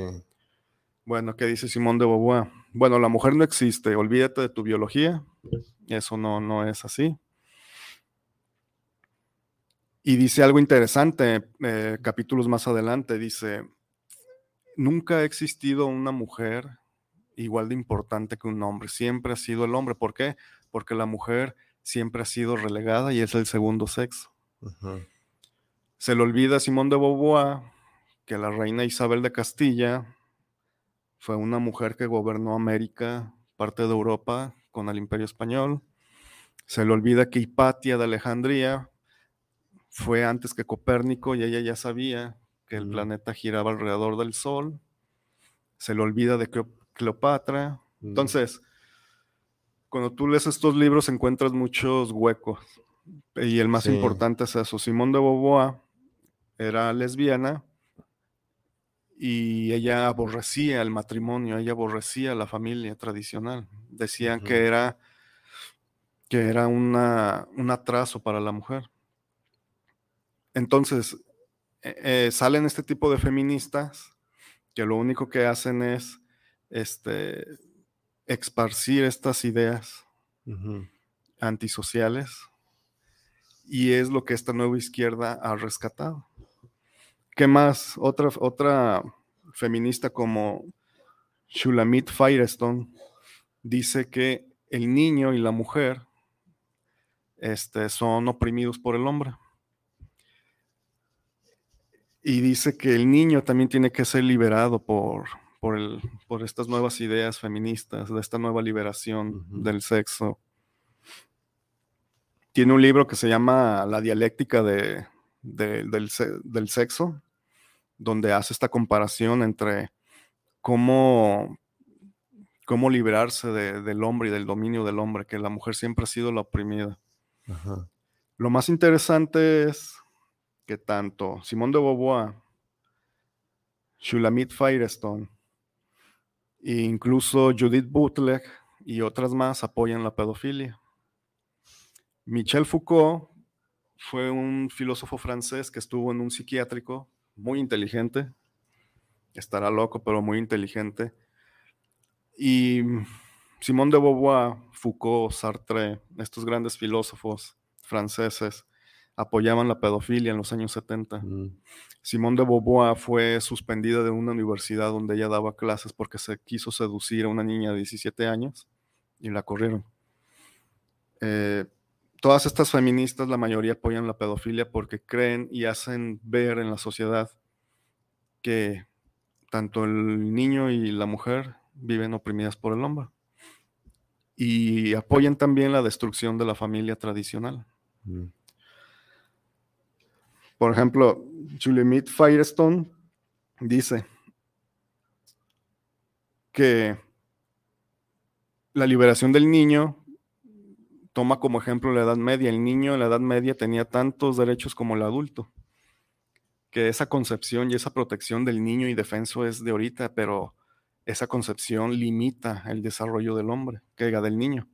Bueno, ¿qué dice Simón de Beauvoir? Bueno, la mujer no existe, olvídate de tu biología, eso no, no es así. Y dice algo interesante, eh, capítulos más adelante, dice, nunca ha existido una mujer igual de importante que un hombre, siempre ha sido el hombre. ¿Por qué? Porque la mujer siempre ha sido relegada y es el segundo sexo. Se le olvida a Simón de Beauvoir que la reina Isabel de Castilla fue una mujer que gobernó América, parte de Europa, con el Imperio Español. Se le olvida que Hipatia de Alejandría fue antes que Copérnico y ella ya sabía que el planeta giraba alrededor del Sol. Se le olvida de Cleo- Cleopatra. Entonces, cuando tú lees estos libros encuentras muchos huecos. Y el más Sí. importante es eso. Simón de Beauvoir era lesbiana y ella aborrecía el matrimonio, ella aborrecía la familia tradicional. Decían que era, que era una, un atraso para la mujer. Entonces, eh, eh, salen este tipo de feministas que lo único que hacen es este, esparcir estas ideas antisociales y es lo que esta nueva izquierda ha rescatado. ¿Qué más? Otra, otra feminista como Shulamit Firestone dice que el niño y la mujer este, son oprimidos por el hombre. Y dice que el niño también tiene que ser liberado por, por, el- por estas nuevas ideas feministas, de esta nueva liberación del sexo. Tiene un libro que se llama La dialéctica de- de- del, del sexo, donde hace esta comparación entre cómo, cómo liberarse de- del hombre y del dominio del hombre, que la mujer siempre ha sido la oprimida. Ajá. Lo más interesante es que tanto Simone de Beauvoir, Shulamit Firestone, e incluso Judith Butler y otras más apoyan la pedofilia. Michel Foucault fue un filósofo francés que estuvo en un psiquiátrico muy inteligente, estará loco, pero muy inteligente. Y Simone de Beauvoir, Foucault, Sartre, estos grandes filósofos franceses, apoyaban la pedofilia en los años 70. Mm. Simone de Beauvoir fue suspendida de una universidad donde ella daba clases porque se quiso seducir a una niña de 17 años y la corrieron. Eh, todas estas feministas, la mayoría apoyan la pedofilia porque creen y hacen ver en la sociedad que tanto el niño y la mujer viven oprimidas por el hombre. Y apoyan también la destrucción de la familia tradicional. Mm. Por ejemplo, Juliet Firestone dice que la liberación del niño toma como ejemplo la Edad Media. El niño en la Edad Media tenía tantos derechos como el adulto. Que esa concepción y esa protección del niño y defenso es de ahorita, pero esa concepción limita el desarrollo del hombre, que diga del niño.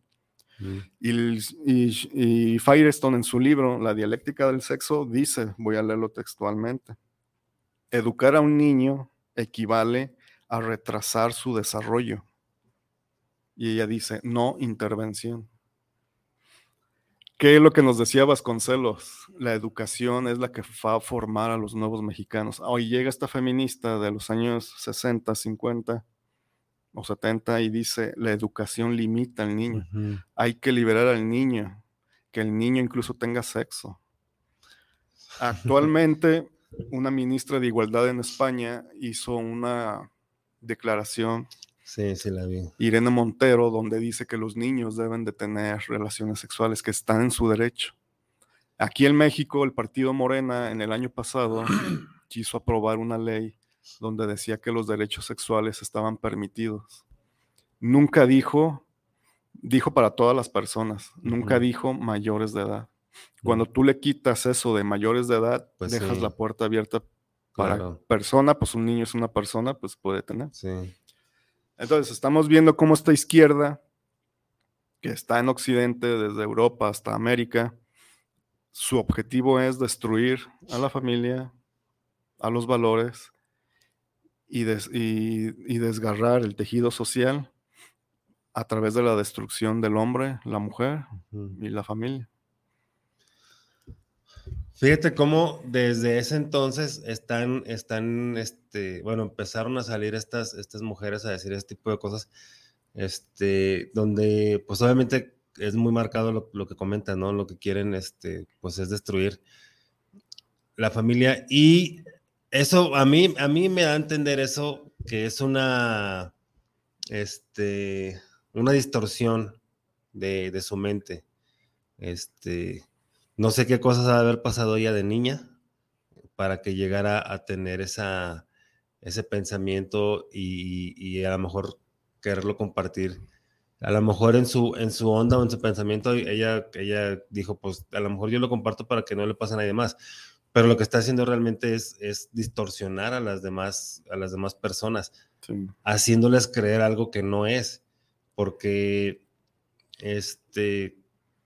Y- y Firestone en su libro, La dialéctica del sexo, dice, voy a leerlo textualmente, educar a un niño equivale a retrasar su desarrollo. Y ella dice, no intervención. ¿Qué es lo que nos decía Vasconcelos? La educación es la que va a formar a los nuevos mexicanos. Hoy llega esta feminista de los años 60, 50 o 70 y dice, la educación limita al niño. Hay que liberar al niño, que el niño incluso tenga sexo. Actualmente, (laughs) una ministra de Igualdad en España hizo una declaración Sí, sí la vi. Irene Montero, donde dice que los niños deben de tener relaciones sexuales, que están en su derecho. Aquí en México, el partido Morena en el año pasado (clears throat) quiso aprobar una ley donde decía que los derechos sexuales estaban permitidos. Nunca dijo, dijo para todas las personas, nunca dijo mayores de edad. Cuando tú le quitas eso de mayores de edad, Pues dejas sí. la puerta abierta para Claro. persona, pues un niño es una persona, pues puede tener. Sí. Entonces, estamos viendo cómo esta izquierda, que está en Occidente, desde Europa hasta América, su objetivo es destruir a la familia, a los valores y, des- y- y desgarrar el tejido social a través de la destrucción del hombre, la mujer y la familia. Fíjate cómo desde ese entonces están, están, este, bueno, empezaron a salir estas, estas mujeres a decir este tipo de cosas, este, donde, pues obviamente es muy marcado lo, lo que comentan, ¿no? Lo que quieren, este, pues es destruir la familia y eso a mí, a mí me da a entender eso que es una, este, una distorsión de, de su mente, este, no sé qué cosas ha de haber pasado ella de niña para que llegara a tener esa, ese pensamiento y, y a lo mejor quererlo compartir. A lo mejor en su, en su onda o en su pensamiento, ella, ella dijo, pues a lo mejor yo lo comparto para que no le pase a nadie más. Pero lo que está haciendo realmente es, es distorsionar a las demás, a las demás personas, Sí. haciéndoles creer algo que no es. Porque, este,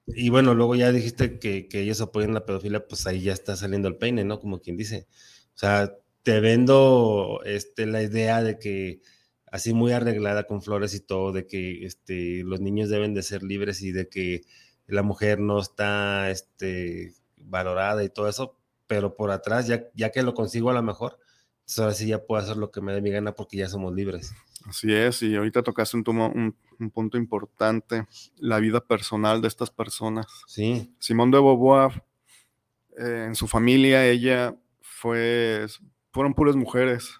y bueno, luego ya dijiste que, que ellos apoyan la pedofilia, pues ahí ya está saliendo el peine, ¿no? Como quien dice. O sea, te vendo este, la idea de que así muy arreglada con flores y todo, de que este, los niños deben de ser libres y de que la mujer no está este, valorada y todo eso, pero por atrás, ya, ya que lo consigo a lo mejor, entonces ahora sí ya puedo hacer lo que me dé mi gana porque ya somos libres. Así es, y ahorita tocaste un, tomo- un- un punto importante, la vida personal de estas personas. Sí, Simón de Beauvoir, eh, en su familia, ella fue, fueron puras mujeres.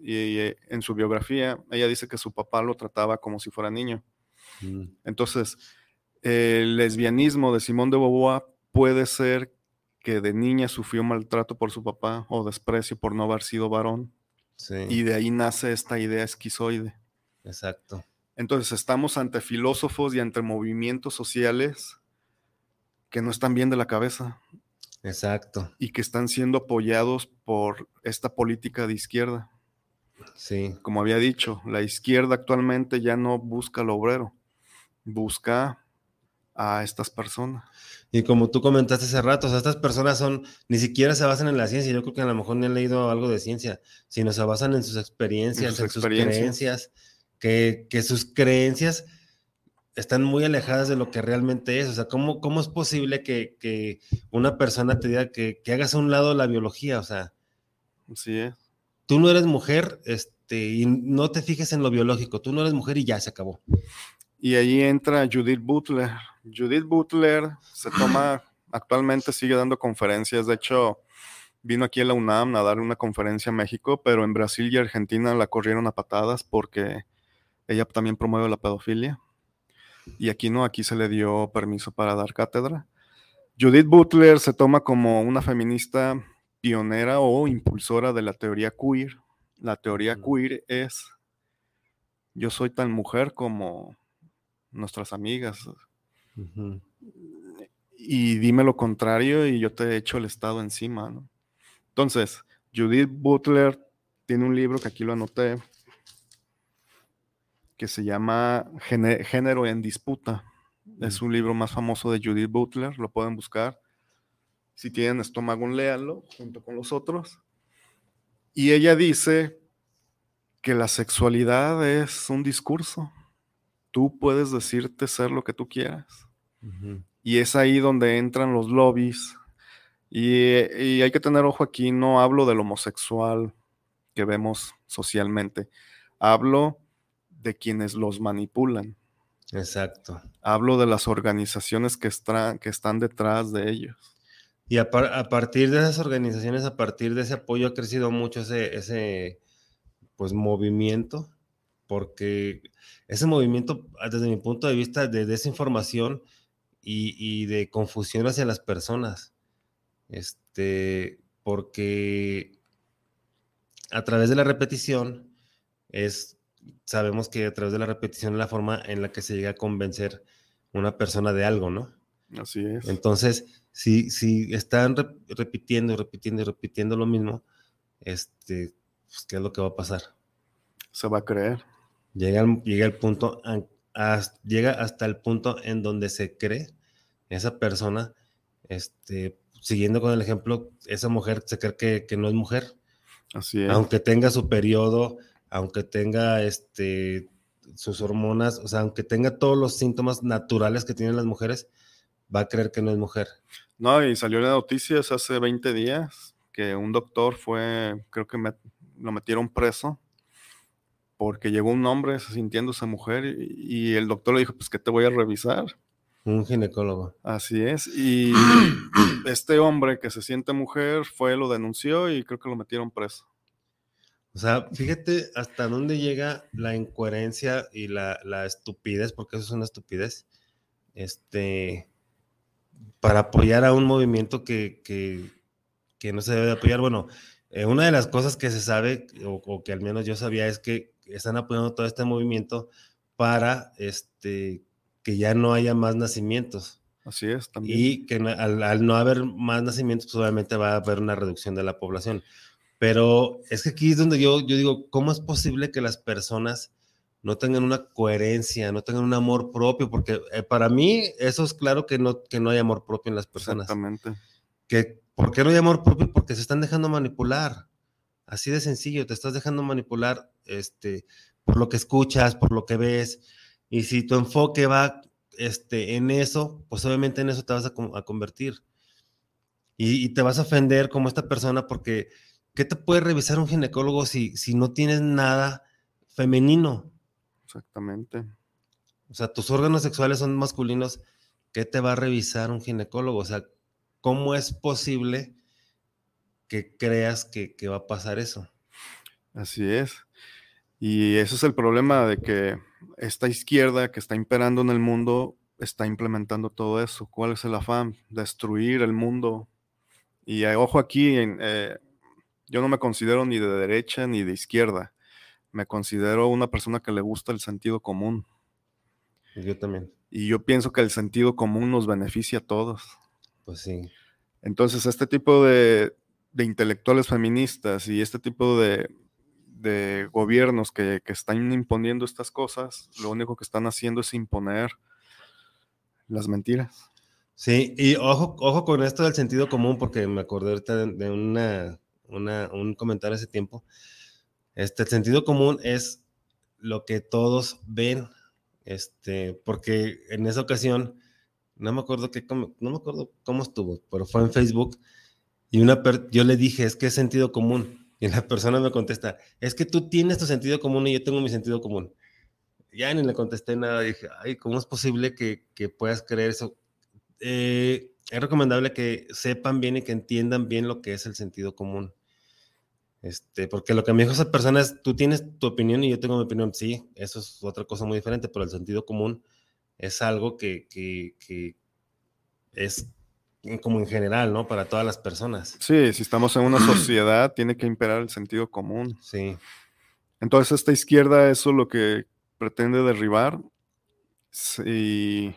Y, eh, en su biografía, ella dice que su papá lo trataba como si fuera niño. mm, Entonces, el lesbianismo de Simón de Beauvoir puede ser que de niña sufrió maltrato por su papá o desprecio por no haber sido varón. sí, Y de ahí nace esta idea esquizoide. exacto. Entonces estamos ante filósofos y ante movimientos sociales que no están bien de la cabeza Exacto, y que están siendo apoyados por esta política de izquierda. sí, Como había dicho, la izquierda actualmente ya no busca al obrero, busca a estas personas. Y como tú comentaste hace rato, o sea, estas personas son, ni siquiera se basan en la ciencia, yo creo que a lo mejor ni han leído algo de ciencia, sino se basan en sus experiencias, sus en sus, creencias, que, que sus creencias están muy alejadas de lo que realmente es. O sea, ¿cómo, cómo es posible que, que una persona te diga que, que hagas a un lado la biología? O sea, Así es. tú no eres mujer este, y no te fijes en lo biológico, tú no eres mujer y ya se acabó. Y ahí entra Judith Butler. Judith Butler se toma, (laughs) actualmente sigue dando conferencias. De hecho, vino aquí a la UNAM a dar una conferencia a México, pero en Brasil y Argentina la corrieron a patadas porque ella también promueve la pedofilia. Y aquí no, aquí se le dio permiso para dar cátedra. Judith Butler se toma como una feminista pionera o impulsora de la teoría queer. La teoría Ujú. queer es yo soy tan mujer como nuestras amigas Y dime lo contrario y yo te echo el estado encima, ¿no? Entonces, Judith Butler tiene un libro que aquí lo anoté que se llama Género en Disputa. Es un libro más famoso de Judith Butler, lo pueden buscar. Si tienen estómago, léanlo junto con los otros. Y ella dice que la sexualidad es un discurso. Tú puedes decirte ser lo que tú quieras. Y es ahí donde entran los lobbies. Y, y, hay que tener ojo aquí, no hablo del homosexual que vemos socialmente, hablo de quienes los manipulan. Exacto. Hablo de las organizaciones que, que están detrás de ellos. Y a, partir de esas organizaciones, a partir de ese apoyo, ha crecido mucho ese, ese pues, movimiento, porque ese movimiento, desde mi punto de vista, de desinformación y, y de confusión hacia las personas. Este, porque a través de la repetición es sabemos que a través de la repetición es la forma en la que se llega a convencer una persona de algo, ¿no? Así es. Entonces, si, si están repitiendo y repitiendo y repitiendo lo mismo, este, pues, ¿qué es lo que va a pasar? Se va a creer. Llega, llega, el punto, llega hasta el punto en donde se cree esa persona, este, siguiendo con el ejemplo, esa mujer se cree que, que no es mujer. Así es. Aunque tenga su periodo, aunque tenga este, sus hormonas, o sea, aunque tenga todos los síntomas naturales que tienen las mujeres, va a creer que no es mujer. No, y salió en noticias hace 20 días que un doctor fue, creo que lo metieron preso porque llegó un hombre sintiéndose mujer y, y, el doctor le dijo, pues que te voy a revisar. Un ginecólogo. Así es. Y (clears throat) este hombre que se siente mujer fue, lo denunció y creo que lo metieron preso. O sea, fíjate hasta dónde llega la incoherencia y la, estupidez, porque eso es una estupidez, este, para apoyar a un movimiento que, no se debe de apoyar. Bueno, eh, una de las cosas que se sabe, o, que al menos yo sabía, es que están apoyando todo este movimiento para este, que ya no haya más nacimientos. Así es, también. Y que al, al no haber más nacimientos, pues obviamente va a haber una reducción de la población. Pero es que aquí es donde yo, yo digo, ¿cómo es posible que las personas no tengan una coherencia, no tengan un amor propio? Porque eh, para mí eso es claro que no, que no hay amor propio en las personas. Exactamente. Que, ¿Por qué no hay amor propio? Porque se están dejando manipular. Así de sencillo, te estás dejando manipular este, por lo que escuchas, por lo que ves. Y si tu enfoque va este, en eso, pues obviamente en eso te vas a, convertir. Y, y, te vas a ofender como esta persona porque ¿Qué te puede revisar un ginecólogo si, si no tienes nada femenino? Exactamente. O sea, tus órganos sexuales son masculinos. ¿Qué te va a revisar un ginecólogo? O sea, ¿cómo es posible que creas que, va a pasar eso? Así es. Y ese es el problema de que esta izquierda que está imperando en el mundo está implementando todo eso. ¿Cuál es el afán? Destruir el mundo. Y eh, ojo aquí, eh, yo no me considero ni de derecha ni de izquierda. Me considero una persona que le gusta el sentido común. Yo también. Y yo pienso que el sentido común nos beneficia a todos. Pues sí. Entonces, este tipo de, intelectuales feministas y este tipo de, gobiernos que, que, están imponiendo estas cosas, lo único que están haciendo es imponer las mentiras. Sí, y ojo, ojo con esto del sentido común, porque me acordé de una un comentario hace tiempo. Este, el sentido común es lo que todos ven, este, porque en esa ocasión, no me acuerdo qué, no me acuerdo cómo estuvo, pero fue en Facebook y una yo le dije, es que es sentido común. Y la persona me contesta, es que tú tienes tu sentido común y yo tengo mi sentido común. Ya ni le contesté nada, dije, ay, ¿cómo es posible que, que puedas creer eso? Eh, es recomendable que sepan bien y que entiendan bien lo que es el sentido común. Este, porque lo que me dijo esa persona es, tú tienes tu opinión y yo tengo mi opinión. Sí, eso es otra cosa muy diferente, pero el sentido común es algo que, que, es como en general, ¿no? Para todas las personas. Sí, si estamos en una sociedad, (clears throat) tiene que imperar el sentido común. Sí. Entonces, esta izquierda, eso es lo que pretende derribar. Sí,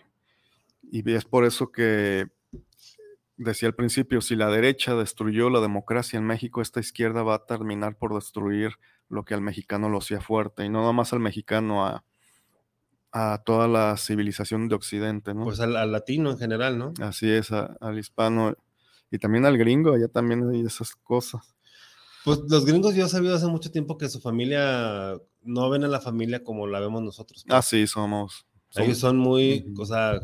y es por eso que decía al principio, si la derecha destruyó la democracia en México, esta izquierda va a terminar por destruir lo que al mexicano lo hacía fuerte, y no nada más al mexicano, a, toda la civilización de Occidente, ¿no? Pues al, latino en general, ¿no? Así es, al hispano y también al gringo, allá también hay esas cosas. Pues los gringos yo he sabido hace mucho tiempo que su familia no ven a la familia como la vemos nosotros. Ah, sí, somos. Ellos son muy, o sea,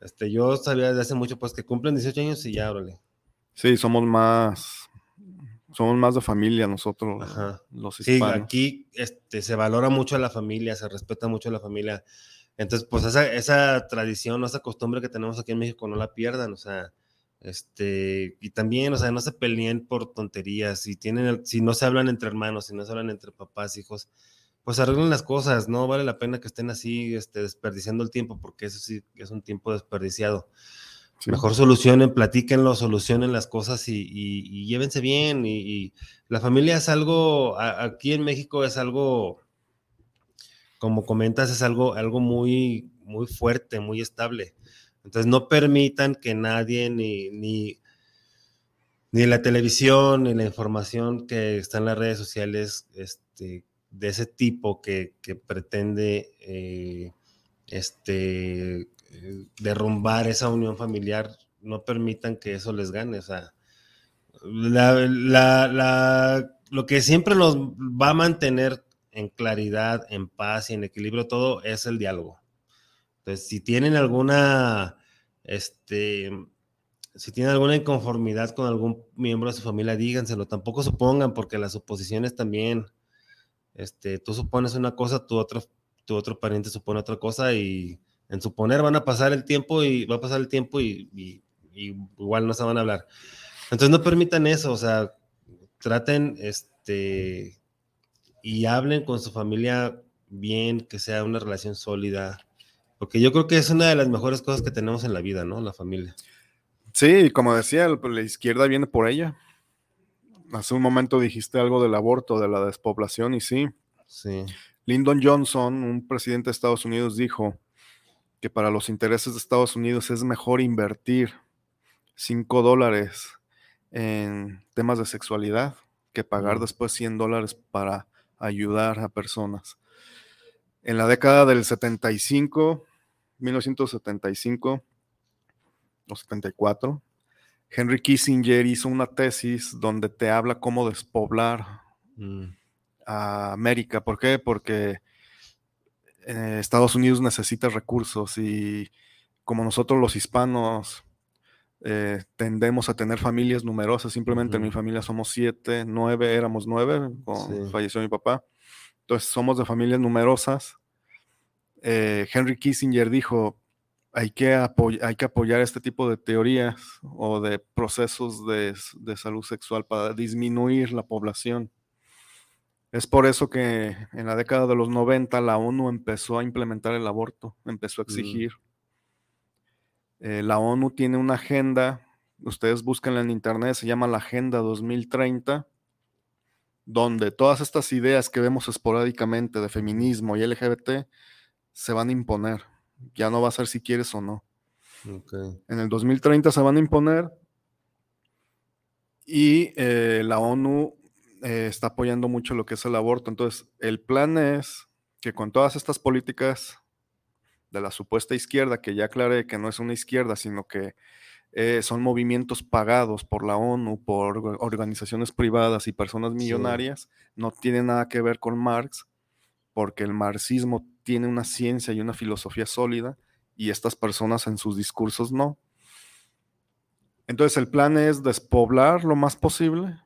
este, yo sabía desde hace mucho pues que cumplen 18 años y ya, órale. Sí, somos más, somos más de familia nosotros, Ajá. los Sí, hispanos. aquí este, se valora mucho a la familia, se respeta mucho a la familia. Entonces, pues esa, esa tradición, esa costumbre que tenemos aquí en México, no la pierdan, o sea, este, y también, o sea, no se peleen por tonterías, si tienen, si no se hablan entre hermanos, si no se hablan entre papás, hijos, pues arreglen las cosas, no vale la pena que estén así, este, desperdiciando el tiempo, porque eso sí es un tiempo desperdiciado. Mejor solucionen, platíquenlo, solucionen las cosas y, y- llévense bien. Y, la familia es algo, aquí en México es algo, como comentas, es algo, algo muy, muy fuerte, muy estable. Entonces no permitan que nadie, ni, ni, ni la televisión, ni la información que está en las redes sociales este, de ese tipo que, que pretende eh, este, derrumbar esa unión familiar, no permitan que eso les gane. O sea, la, la- lo que siempre los va a mantener en claridad, en paz y en equilibrio todo es el diálogo. Entonces, si tienen alguna, este, si tienen alguna inconformidad con algún miembro de su familia, díganselo. Tampoco supongan, porque las suposiciones también, este, tú supones una cosa, tu otro, tu otro pariente supone otra cosa y en suponer van a pasar el tiempo y va a pasar el tiempo y, y- y igual no se van a hablar. Entonces no permitan eso, o sea, traten, este, y hablen con su familia bien, que sea una relación sólida, porque yo creo que es una de las mejores cosas que tenemos en la vida, ¿no? La familia. Sí, como decía, la izquierda viene por ella. Hace un momento dijiste algo del aborto, de la despoblación, y sí. Sí. Lyndon Johnson, un presidente de Estados Unidos, dijo que para los intereses de Estados Unidos es mejor invertir 5 dólares en temas de sexualidad que pagar después 100 dólares para ayudar a personas. En la década del 75, 1975 o 74, Henry Kissinger hizo una tesis donde te habla cómo despoblar Mm, a América. ¿Por qué? Porque eh, Estados Unidos necesita recursos y como nosotros los hispanos eh, tendemos a tener familias numerosas, simplemente en mi familia somos siete, nueve, éramos nueve, cuando Sí. falleció mi papá. Entonces somos de familias numerosas. Eh, Henry Kissinger dijo, hay que, hay que apoyar este tipo de teorías o de procesos de, de salud sexual para disminuir la población. Es por eso que en la década de los 90 la ONU empezó a implementar el aborto, empezó a Mm. exigir. Eh, la ONU tiene una agenda, ustedes búsquenla en internet, se llama la Agenda 2030, donde todas estas ideas que vemos esporádicamente de feminismo y LGBT se van a imponer. Ya no va a ser si quieres o no. En el 2030 se van a imponer y eh, la ONU eh, está apoyando mucho lo que es el aborto. Entonces, el plan es que con todas estas políticas de la supuesta izquierda, que ya aclaré que no es una izquierda, sino que eh, son movimientos pagados por la ONU, por orga- organizaciones privadas y personas millonarias, no tiene nada que ver con Marx, porque el marxismo tiene una ciencia y una filosofía sólida y estas personas en sus discursos no. Entonces el plan es despoblar lo más posible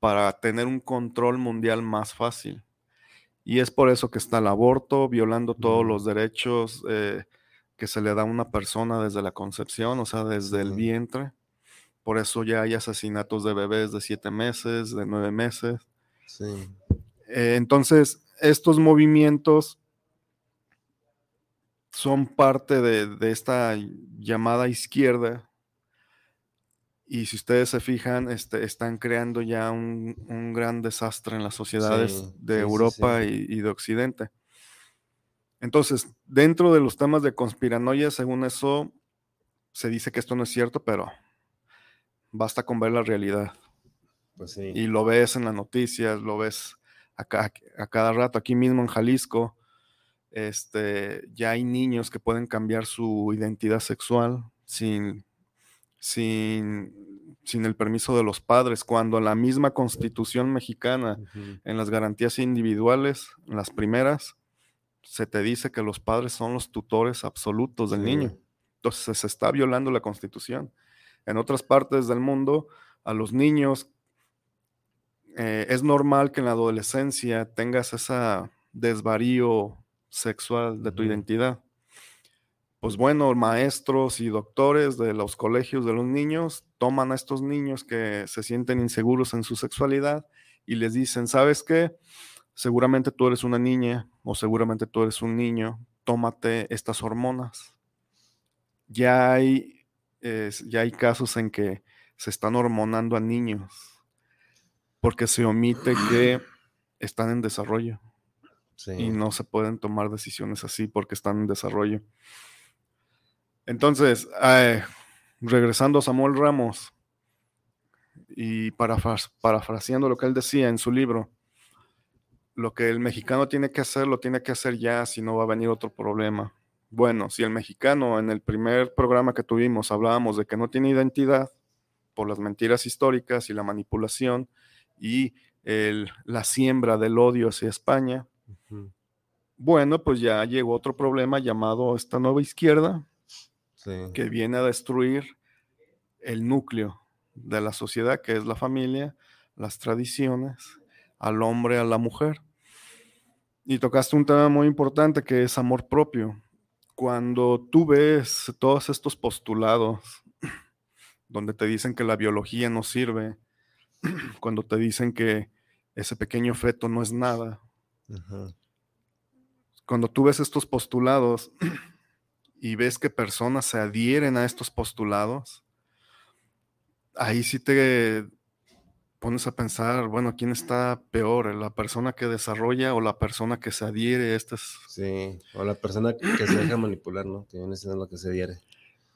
para tener un control mundial más fácil. Y es por eso que está el aborto, violando todos los derechos eh, que se le da a una persona desde la concepción, o sea, desde el vientre. Por eso ya hay asesinatos de bebés de siete meses, de nueve meses. Sí. Eh, entonces, estos movimientos son parte de, de esta llamada izquierda. Y si ustedes se fijan, este, están creando ya un, un gran desastre en las sociedades Sí, de sí, Europa sí. Y, y de Occidente. Entonces, dentro de los temas de conspiranoia, según eso, se dice que esto no es cierto, pero basta con ver la realidad. Pues. Y lo ves en las noticias, lo ves a, ca- a cada rato. Aquí mismo en Jalisco, este, ya hay niños que pueden cambiar su identidad sexual sin, sin sin el permiso de los padres, cuando la misma constitución mexicana, en las garantías individuales, en las primeras, se te dice que los padres son los tutores absolutos del niño. Entonces se está violando la constitución. En otras partes del mundo, a los niños eh, es normal que en la adolescencia tengas ese desvarío sexual de tu identidad. Pues bueno, maestros y doctores de los colegios de los niños toman a estos niños que se sienten inseguros en su sexualidad y les dicen, ¿sabes qué? Seguramente tú eres una niña o seguramente tú eres un niño, tómate estas hormonas. Ya hay, ya hay casos en que se están hormonando a niños porque se omite que están en desarrollo. Y no se pueden tomar decisiones así porque están en desarrollo. Entonces, eh, regresando a Samuel Ramos y parafraseando lo que él decía en su libro, lo que el mexicano tiene que hacer, lo tiene que hacer ya, si no va a venir otro problema. Bueno, si el mexicano en el primer programa que tuvimos hablábamos de que no tiene identidad por las mentiras históricas y la manipulación y la siembra del odio hacia España, bueno, pues ya llegó otro problema llamado esta nueva izquierda, que viene a destruir el núcleo de la sociedad, que es la familia, las tradiciones, al hombre, a la mujer. Y tocaste un tema muy importante que es amor propio. Cuando tú ves todos estos postulados (clears throat) donde te dicen que la biología no sirve, (clears throat) cuando te dicen que ese pequeño feto no es nada, cuando tú ves estos postulados (clears throat) y ves que personas se adhieren a estos postulados, ahí sí te pones a pensar, bueno, ¿quién está peor? ¿La persona que desarrolla o la persona que se adhiere a estas? Sí, o la persona que se deja manipular, ¿no? Que viene siendo lo que se adhiere.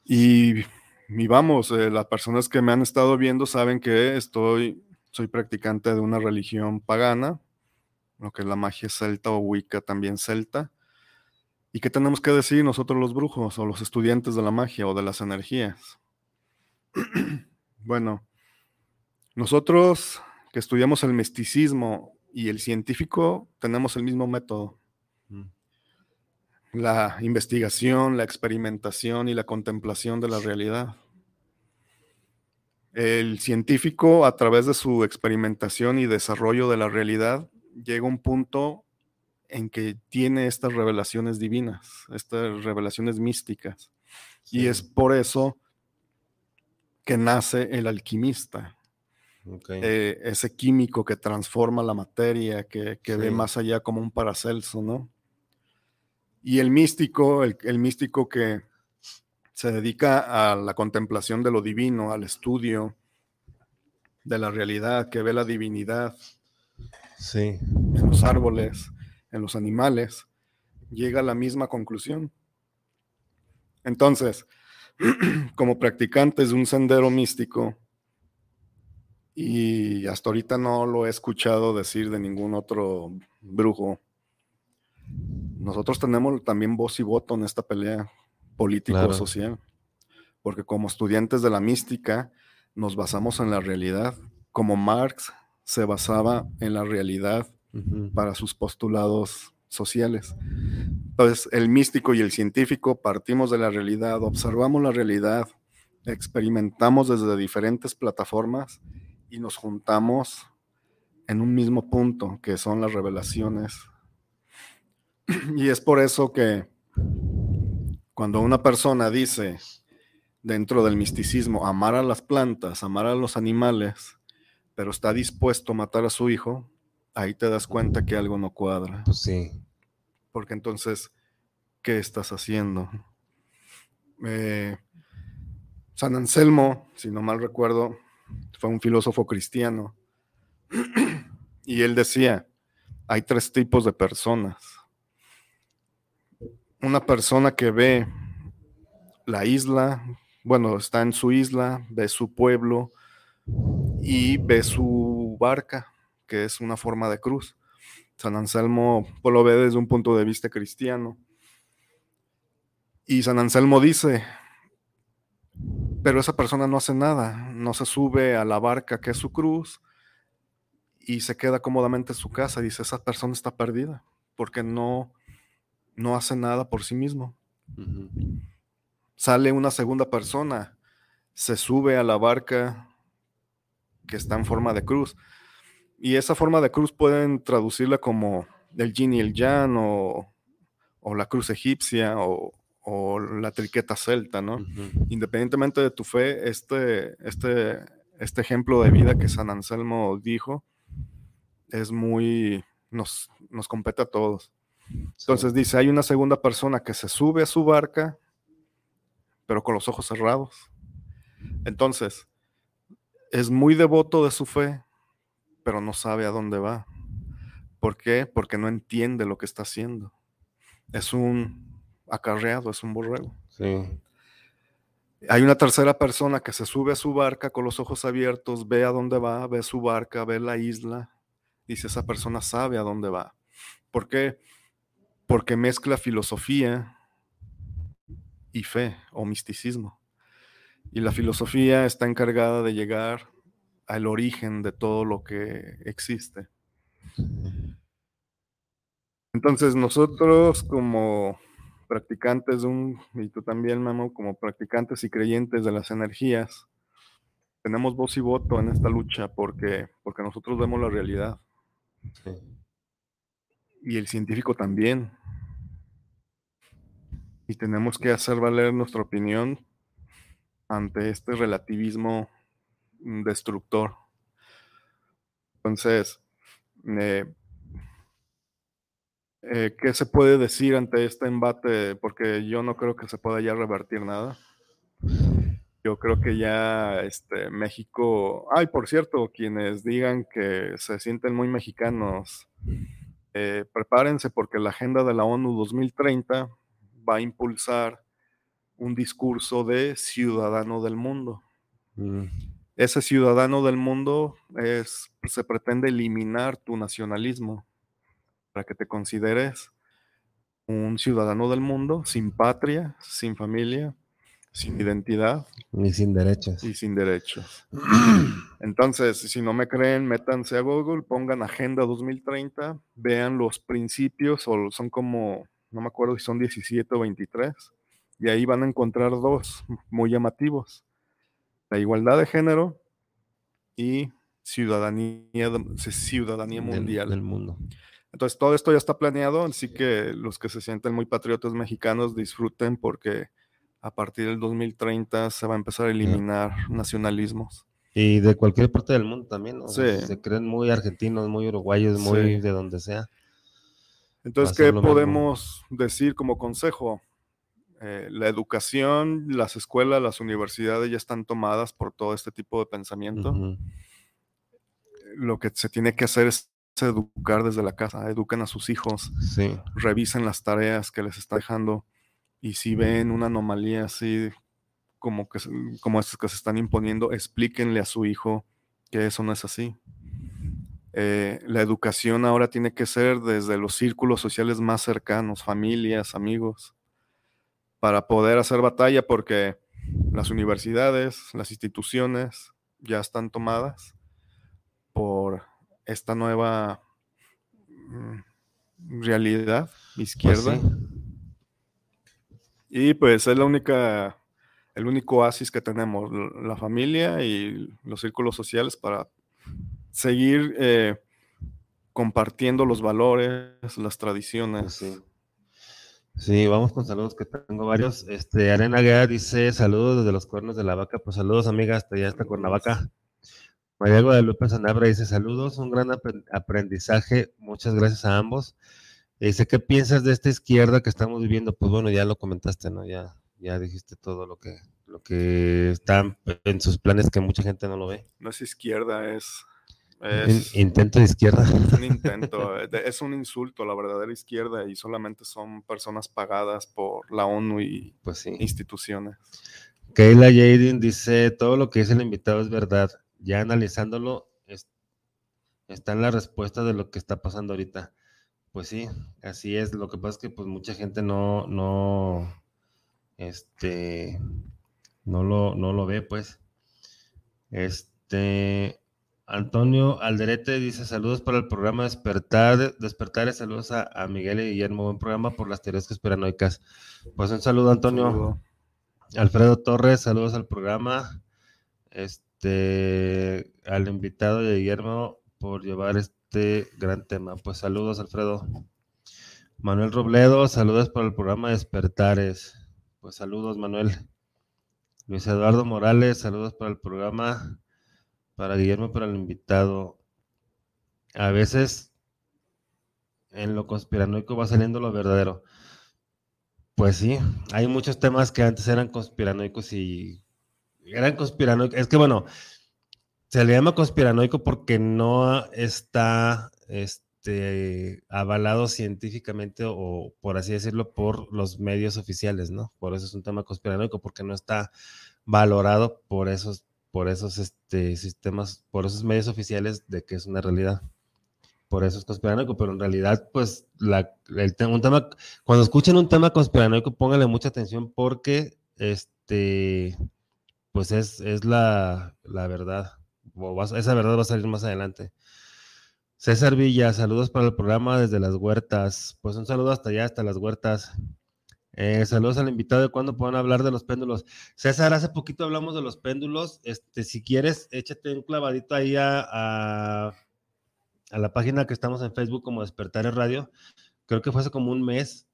Y, y vamos, eh, las personas que me han estado viendo saben que estoy, soy practicante de una religión pagana, lo que es la magia celta o wicca también celta. ¿Y qué tenemos que decir nosotros los brujos o los estudiantes de la magia o de las energías? (clears throat) bueno, nosotros que estudiamos el misticismo y el científico tenemos el mismo método. Mm. La investigación, la experimentación y la contemplación de la realidad. El científico, a través de su experimentación y desarrollo de la realidad, llega a un punto en que tiene estas revelaciones divinas, estas revelaciones místicas. Y es por eso que nace el alquimista. Eh, ese químico que transforma la materia, que, ve más allá como un paracelso, ¿no? Y el místico, el, el, místico que se dedica a la contemplación de lo divino, al estudio de la realidad, que ve la divinidad sí. en los árboles, en los animales, llega a la misma conclusión. Entonces, (clears throat) como practicantes de un sendero místico, y hasta ahorita no lo he escuchado decir de ningún otro brujo, nosotros tenemos también voz y voto en esta pelea político-social, porque como estudiantes de la mística nos basamos en la realidad, como Marx se basaba en la realidad para sus postulados sociales. Entonces, el místico y el científico partimos de la realidad, observamos la realidad, experimentamos desde diferentes plataformas y nos juntamos en un mismo punto, que son las revelaciones. (clears throat) Y es por eso que cuando una persona dice dentro del misticismo amar a las plantas, amar a los animales, pero está dispuesto a matar a su hijo, ahí te das cuenta que algo no cuadra. Pues sí. Porque entonces, ¿qué estás haciendo? Eh, San Anselmo, si no mal recuerdo, fue un filósofo cristiano. (clears throat) y él decía, hay tres tipos de personas. Una persona que ve la isla, bueno, está en su isla, ve su pueblo y ve su barca, que es una forma de cruz. San Anselmo pues, lo ve desde un punto de vista cristiano. Y San Anselmo dice, pero esa persona no hace nada, no se sube a la barca que es su cruz y se queda cómodamente en su casa. Dice, esa persona está perdida porque no, no hace nada por sí mismo. Sale una segunda persona, se sube a la barca que está en forma de cruz. Y esa forma de cruz pueden traducirla como el yin y el yang o, la cruz egipcia o, la triqueta celta, ¿no? Independientemente de tu fe, este, este, este ejemplo de vida que San Anselmo dijo es muy, nos, nos compete a todos. Entonces dice, hay una segunda persona que se sube a su barca, pero con los ojos cerrados. Entonces, es muy devoto de su fe, pero no sabe a dónde va. ¿Por qué? Porque no entiende lo que está haciendo. Es un acarreado, es un borrego. Hay una tercera persona que se sube a su barca con los ojos abiertos, ve a dónde va, ve su barca, ve la isla. Dice, esa persona sabe a dónde va. ¿Por qué? Porque mezcla filosofía y fe o misticismo. Y la filosofía está encargada de llegar al origen de todo lo que existe. Entonces nosotros como practicantes de un, y tú también, Mamo, como practicantes y creyentes de las energías, tenemos voz y voto en esta lucha porque, porque nosotros vemos la realidad. Y el científico también. Y tenemos que hacer valer nuestra opinión ante este relativismo destructor. Entonces, eh, eh, ¿qué se puede decir ante este embate? Porque yo no creo que se pueda ya revertir nada. Yo creo que ya este, México, ay, por cierto, quienes digan que se sienten muy mexicanos, eh, prepárense porque la agenda de la ONU 2030 va a impulsar un discurso de ciudadano del mundo. Mm. Ese ciudadano del mundo es, se pretende eliminar tu nacionalismo para que te consideres un ciudadano del mundo sin patria, sin familia, sin identidad. Y sin derechos. Y sin derechos. Entonces, si no me creen, métanse a Google, pongan Agenda 2030, vean los principios, o son como, no me acuerdo si son 17 o 23 y ahí van a encontrar dos muy llamativos. La igualdad de género y ciudadanía, ciudadanía mundial. Del, mundo. Entonces, todo esto ya está planeado, así que los que se sienten muy patriotas mexicanos disfruten porque a partir del 2030 se va a empezar a eliminar nacionalismos. Y de cualquier parte del mundo también, ¿no? Se creen muy argentinos, muy uruguayos, muy de donde sea. Entonces, ¿qué podemos decir como consejo? Eh, la educación, las escuelas, las universidades ya están tomadas por todo este tipo de pensamiento. Lo que se tiene que hacer es educar desde la casa, eduquen a sus hijos, revisen las tareas que les está dejando y si ven una anomalía así como, que, como estas que se están imponiendo, explíquenle a su hijo que eso no es así. Eh, la educación ahora tiene que ser desde los círculos sociales más cercanos, familias, amigos para poder hacer batalla porque las universidades, las instituciones ya están tomadas por esta nueva mm, realidad izquierda. Pues y pues es la única, el único oasis que tenemos, la familia y los círculos sociales para seguir eh, compartiendo los valores, las tradiciones. Pues Sí, vamos con saludos que tengo varios. Este, Arena Guerra dice saludos desde los cuernos de la vaca. Pues saludos, amiga, hasta allá, hasta Cuernavaca. María Guadalupe Sanabra dice saludos, un gran aprendizaje. Muchas gracias a ambos. dice, ¿qué piensas de esta izquierda que estamos viviendo? Pues bueno, ya lo comentaste, ¿no? Ya, ya dijiste todo lo que, lo que está en sus planes que mucha gente no lo ve. No es izquierda, es intento de izquierda. Es un (laughs) intento, eh, es un insulto la verdadera izquierda y solamente son personas pagadas por la ONU y pues instituciones. Kayla Jaden dice, todo lo que dice el invitado es verdad. Ya analizándolo, está en la respuesta de lo que está pasando ahorita. Pues sí, así es. Lo que pasa es que pues mucha gente no, no, este, no lo, no lo ve, pues. Este, Antonio Alderete dice saludos para el programa Despertar, Despertar, saludos a, Miguel y Guillermo, buen programa por las teorías conspiranoicas. Pues un saludo, Antonio. Alfredo Torres, saludos al programa. Este, al invitado de Guillermo por llevar este gran tema. Pues saludos, Alfredo. Manuel Robledo, saludos para el programa Despertares. Pues saludos, Manuel. Luis Eduardo Morales, saludos para el programa para Guillermo, para el invitado. A veces en lo conspiranoico va saliendo lo verdadero. Pues sí, hay muchos temas que antes eran conspiranoicos y eran conspiranoicos. Es que bueno, se le llama conspiranoico porque no está este, avalado científicamente o por así decirlo por los medios oficiales, ¿no? Por eso es un tema conspiranoico, porque no está valorado por esos por esos este, sistemas, por esos medios oficiales de que es una realidad. Por eso es conspiranoico, pero en realidad, pues, la, el, un tema, cuando escuchen un tema conspiranoico, pónganle mucha atención porque, este, pues es, es la, la verdad. esa verdad va a salir más adelante. César Villa, saludos para el programa desde las huertas. Pues un saludo hasta allá, hasta las huertas. Eh, saludos al invitado de cuándo puedan hablar de los péndulos. César, hace poquito hablamos de los péndulos. Este, si quieres, échate un clavadito ahí a, a, la página que estamos en Facebook como Despertar en Radio. Creo que fue hace como un mes,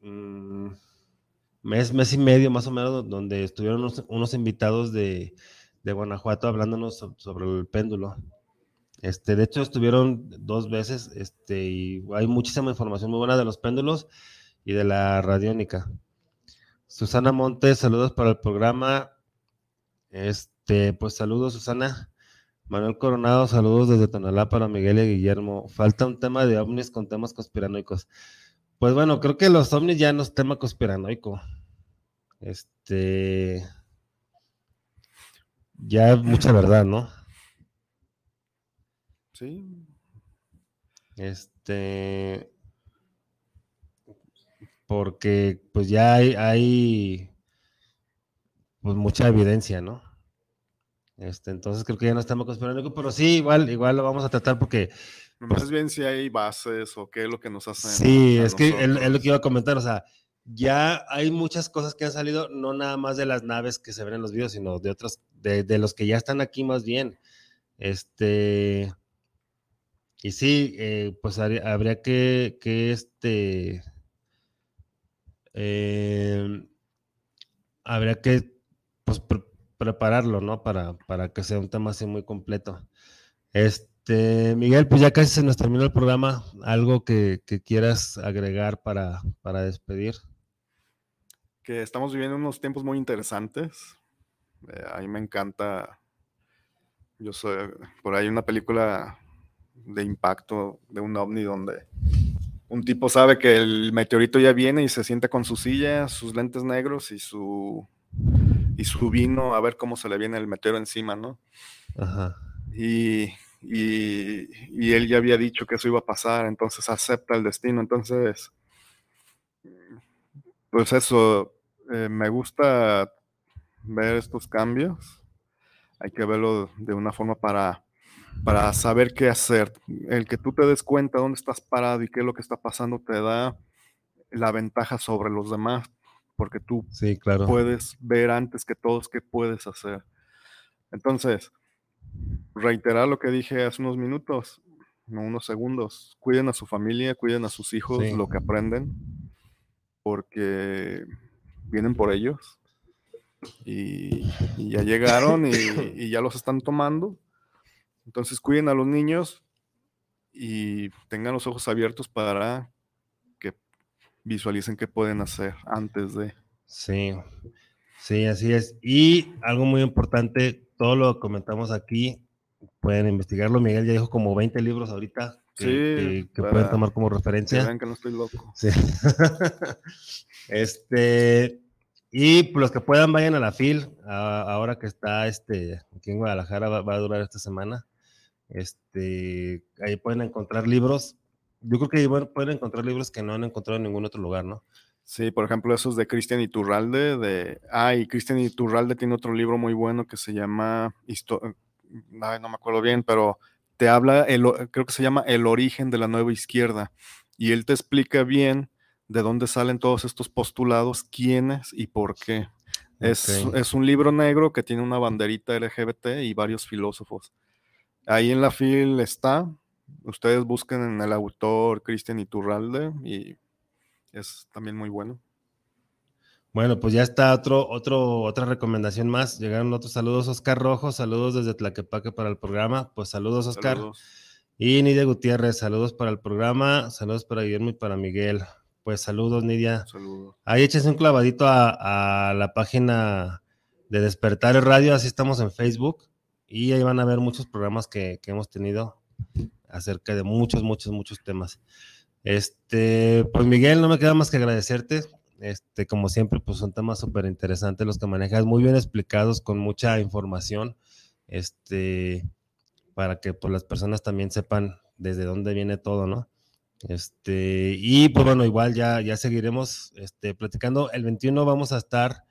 mm, mes, mes y medio más o menos, donde estuvieron unos, invitados de, de, Guanajuato hablándonos sobre el péndulo. Este, de hecho, estuvieron dos veces este, y hay muchísima información muy buena de los péndulos y de la radiónica. Susana Montes, saludos para el programa. Este, pues saludos, Susana. Manuel Coronado, saludos desde Tonalá para Miguel y Guillermo. Falta un tema de ovnis con temas conspiranoicos. Pues bueno, creo que los ovnis ya no es tema conspiranoico. Este. Ya es mucha verdad, ¿no? Sí. Este porque pues ya hay, hay pues mucha evidencia, ¿no? Este, entonces creo que ya no estamos conspirando, pero sí, igual, igual lo vamos a tratar porque... Más pues bien si hay bases o qué es lo que nos hacen. Sí, es que es, lo que iba a comentar, o sea, ya hay muchas cosas que han salido, no nada más de las naves que se ven en los videos, sino de otras, de, los que ya están aquí más bien. Este, y sí, eh, pues habría que, que este, eh, habría que pues, prepararlo, ¿no? Para, para que sea un tema así muy completo. Este, Miguel, pues ya casi se nos terminó el programa. ¿Algo que, quieras agregar para, para despedir? Que estamos viviendo unos tiempos muy interesantes. Eh, a mí me encanta. Yo soy. Por ahí una película de impacto de un ovni donde un tipo sabe que el meteorito ya viene y se sienta con su silla, sus lentes negros y su y su vino a ver cómo se le viene el meteoro encima, ¿no? Ajá. Y, y, él ya había dicho que eso iba a pasar, entonces acepta el destino. Entonces, pues eso, eh, me gusta ver estos cambios. Hay que verlo de una forma para para saber qué hacer. El que tú te des cuenta dónde estás parado y qué es lo que está pasando te da la ventaja sobre los demás, porque tú sí, claro. puedes ver antes que todos qué puedes hacer. Entonces, reiterar lo que dije hace unos minutos, unos segundos, cuiden a su familia, cuiden a sus hijos, lo que aprenden, porque vienen por ellos y, ya llegaron y ya los están tomando entonces cuiden a los niños y tengan los ojos abiertos para que visualicen qué pueden hacer antes de. Sí, sí, así es. Y algo muy importante, todo lo comentamos aquí, pueden investigarlo. Miguel ya dijo como 20 libros ahorita que, pueden tomar como referencia. Que que no estoy loco. Sí. (laughs) este, y pues, los que puedan vayan a la FIL, ahora que está este, aquí en Guadalajara, va a durar esta semana. Este, ahí pueden encontrar libros. Yo creo que pueden encontrar libros que no han encontrado en ningún otro lugar, ¿no? Sí, por ejemplo, esos de Cristian Iturralde, de... Ah, y Cristian Iturralde tiene otro libro muy bueno que se llama... no me acuerdo bien, pero te habla, el, creo que se llama El origen de la nueva izquierda, y él te explica bien de dónde salen todos estos postulados, quiénes y por qué. Es, es, un libro negro que tiene una banderita LGBT y varios filósofos. Ahí en la fil está. Ustedes busquen en el autor Cristian Iturralde y es también muy bueno. Bueno, pues ya está otro, otro, otra recomendación más. Llegaron otros saludos, Oscar Rojo, saludos desde Tlaquepaque para el programa. Pues saludos, Oscar. Y Nidia Gutiérrez, saludos para el programa, saludos para Guillermo y para Miguel. Pues saludos, Nidia. Saludos. Ahí échese un clavadito a, la página de Despertar el Radio, así estamos en Facebook. Y ahí van a ver muchos programas que, que hemos tenido acerca de muchos, muchos, muchos temas. Este, pues Miguel, no me queda más que agradecerte. Este, como siempre, pues son temas súper interesantes los que manejas, muy bien explicados, con mucha información, este, para que pues, las personas también sepan desde dónde viene todo, ¿no? Este, y pues bueno, igual ya, ya seguiremos este, platicando. El 21 vamos a estar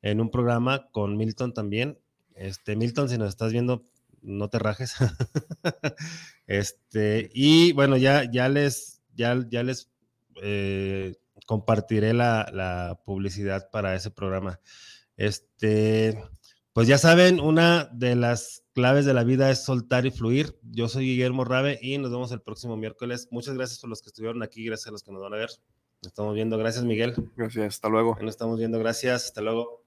en un programa con Milton también. Este, Milton, si nos estás viendo, no te rajes. (laughs) este, y bueno, ya, ya les, ya, ya les eh, compartiré la, la, publicidad para ese programa. Este, pues ya saben, una de las claves de la vida es soltar y fluir. Yo soy Guillermo Rabe y nos vemos el próximo miércoles. Muchas gracias por los que estuvieron aquí, gracias a los que nos van a ver. Nos estamos viendo. Gracias, Miguel. Gracias, hasta luego. Nos estamos viendo, gracias, hasta luego.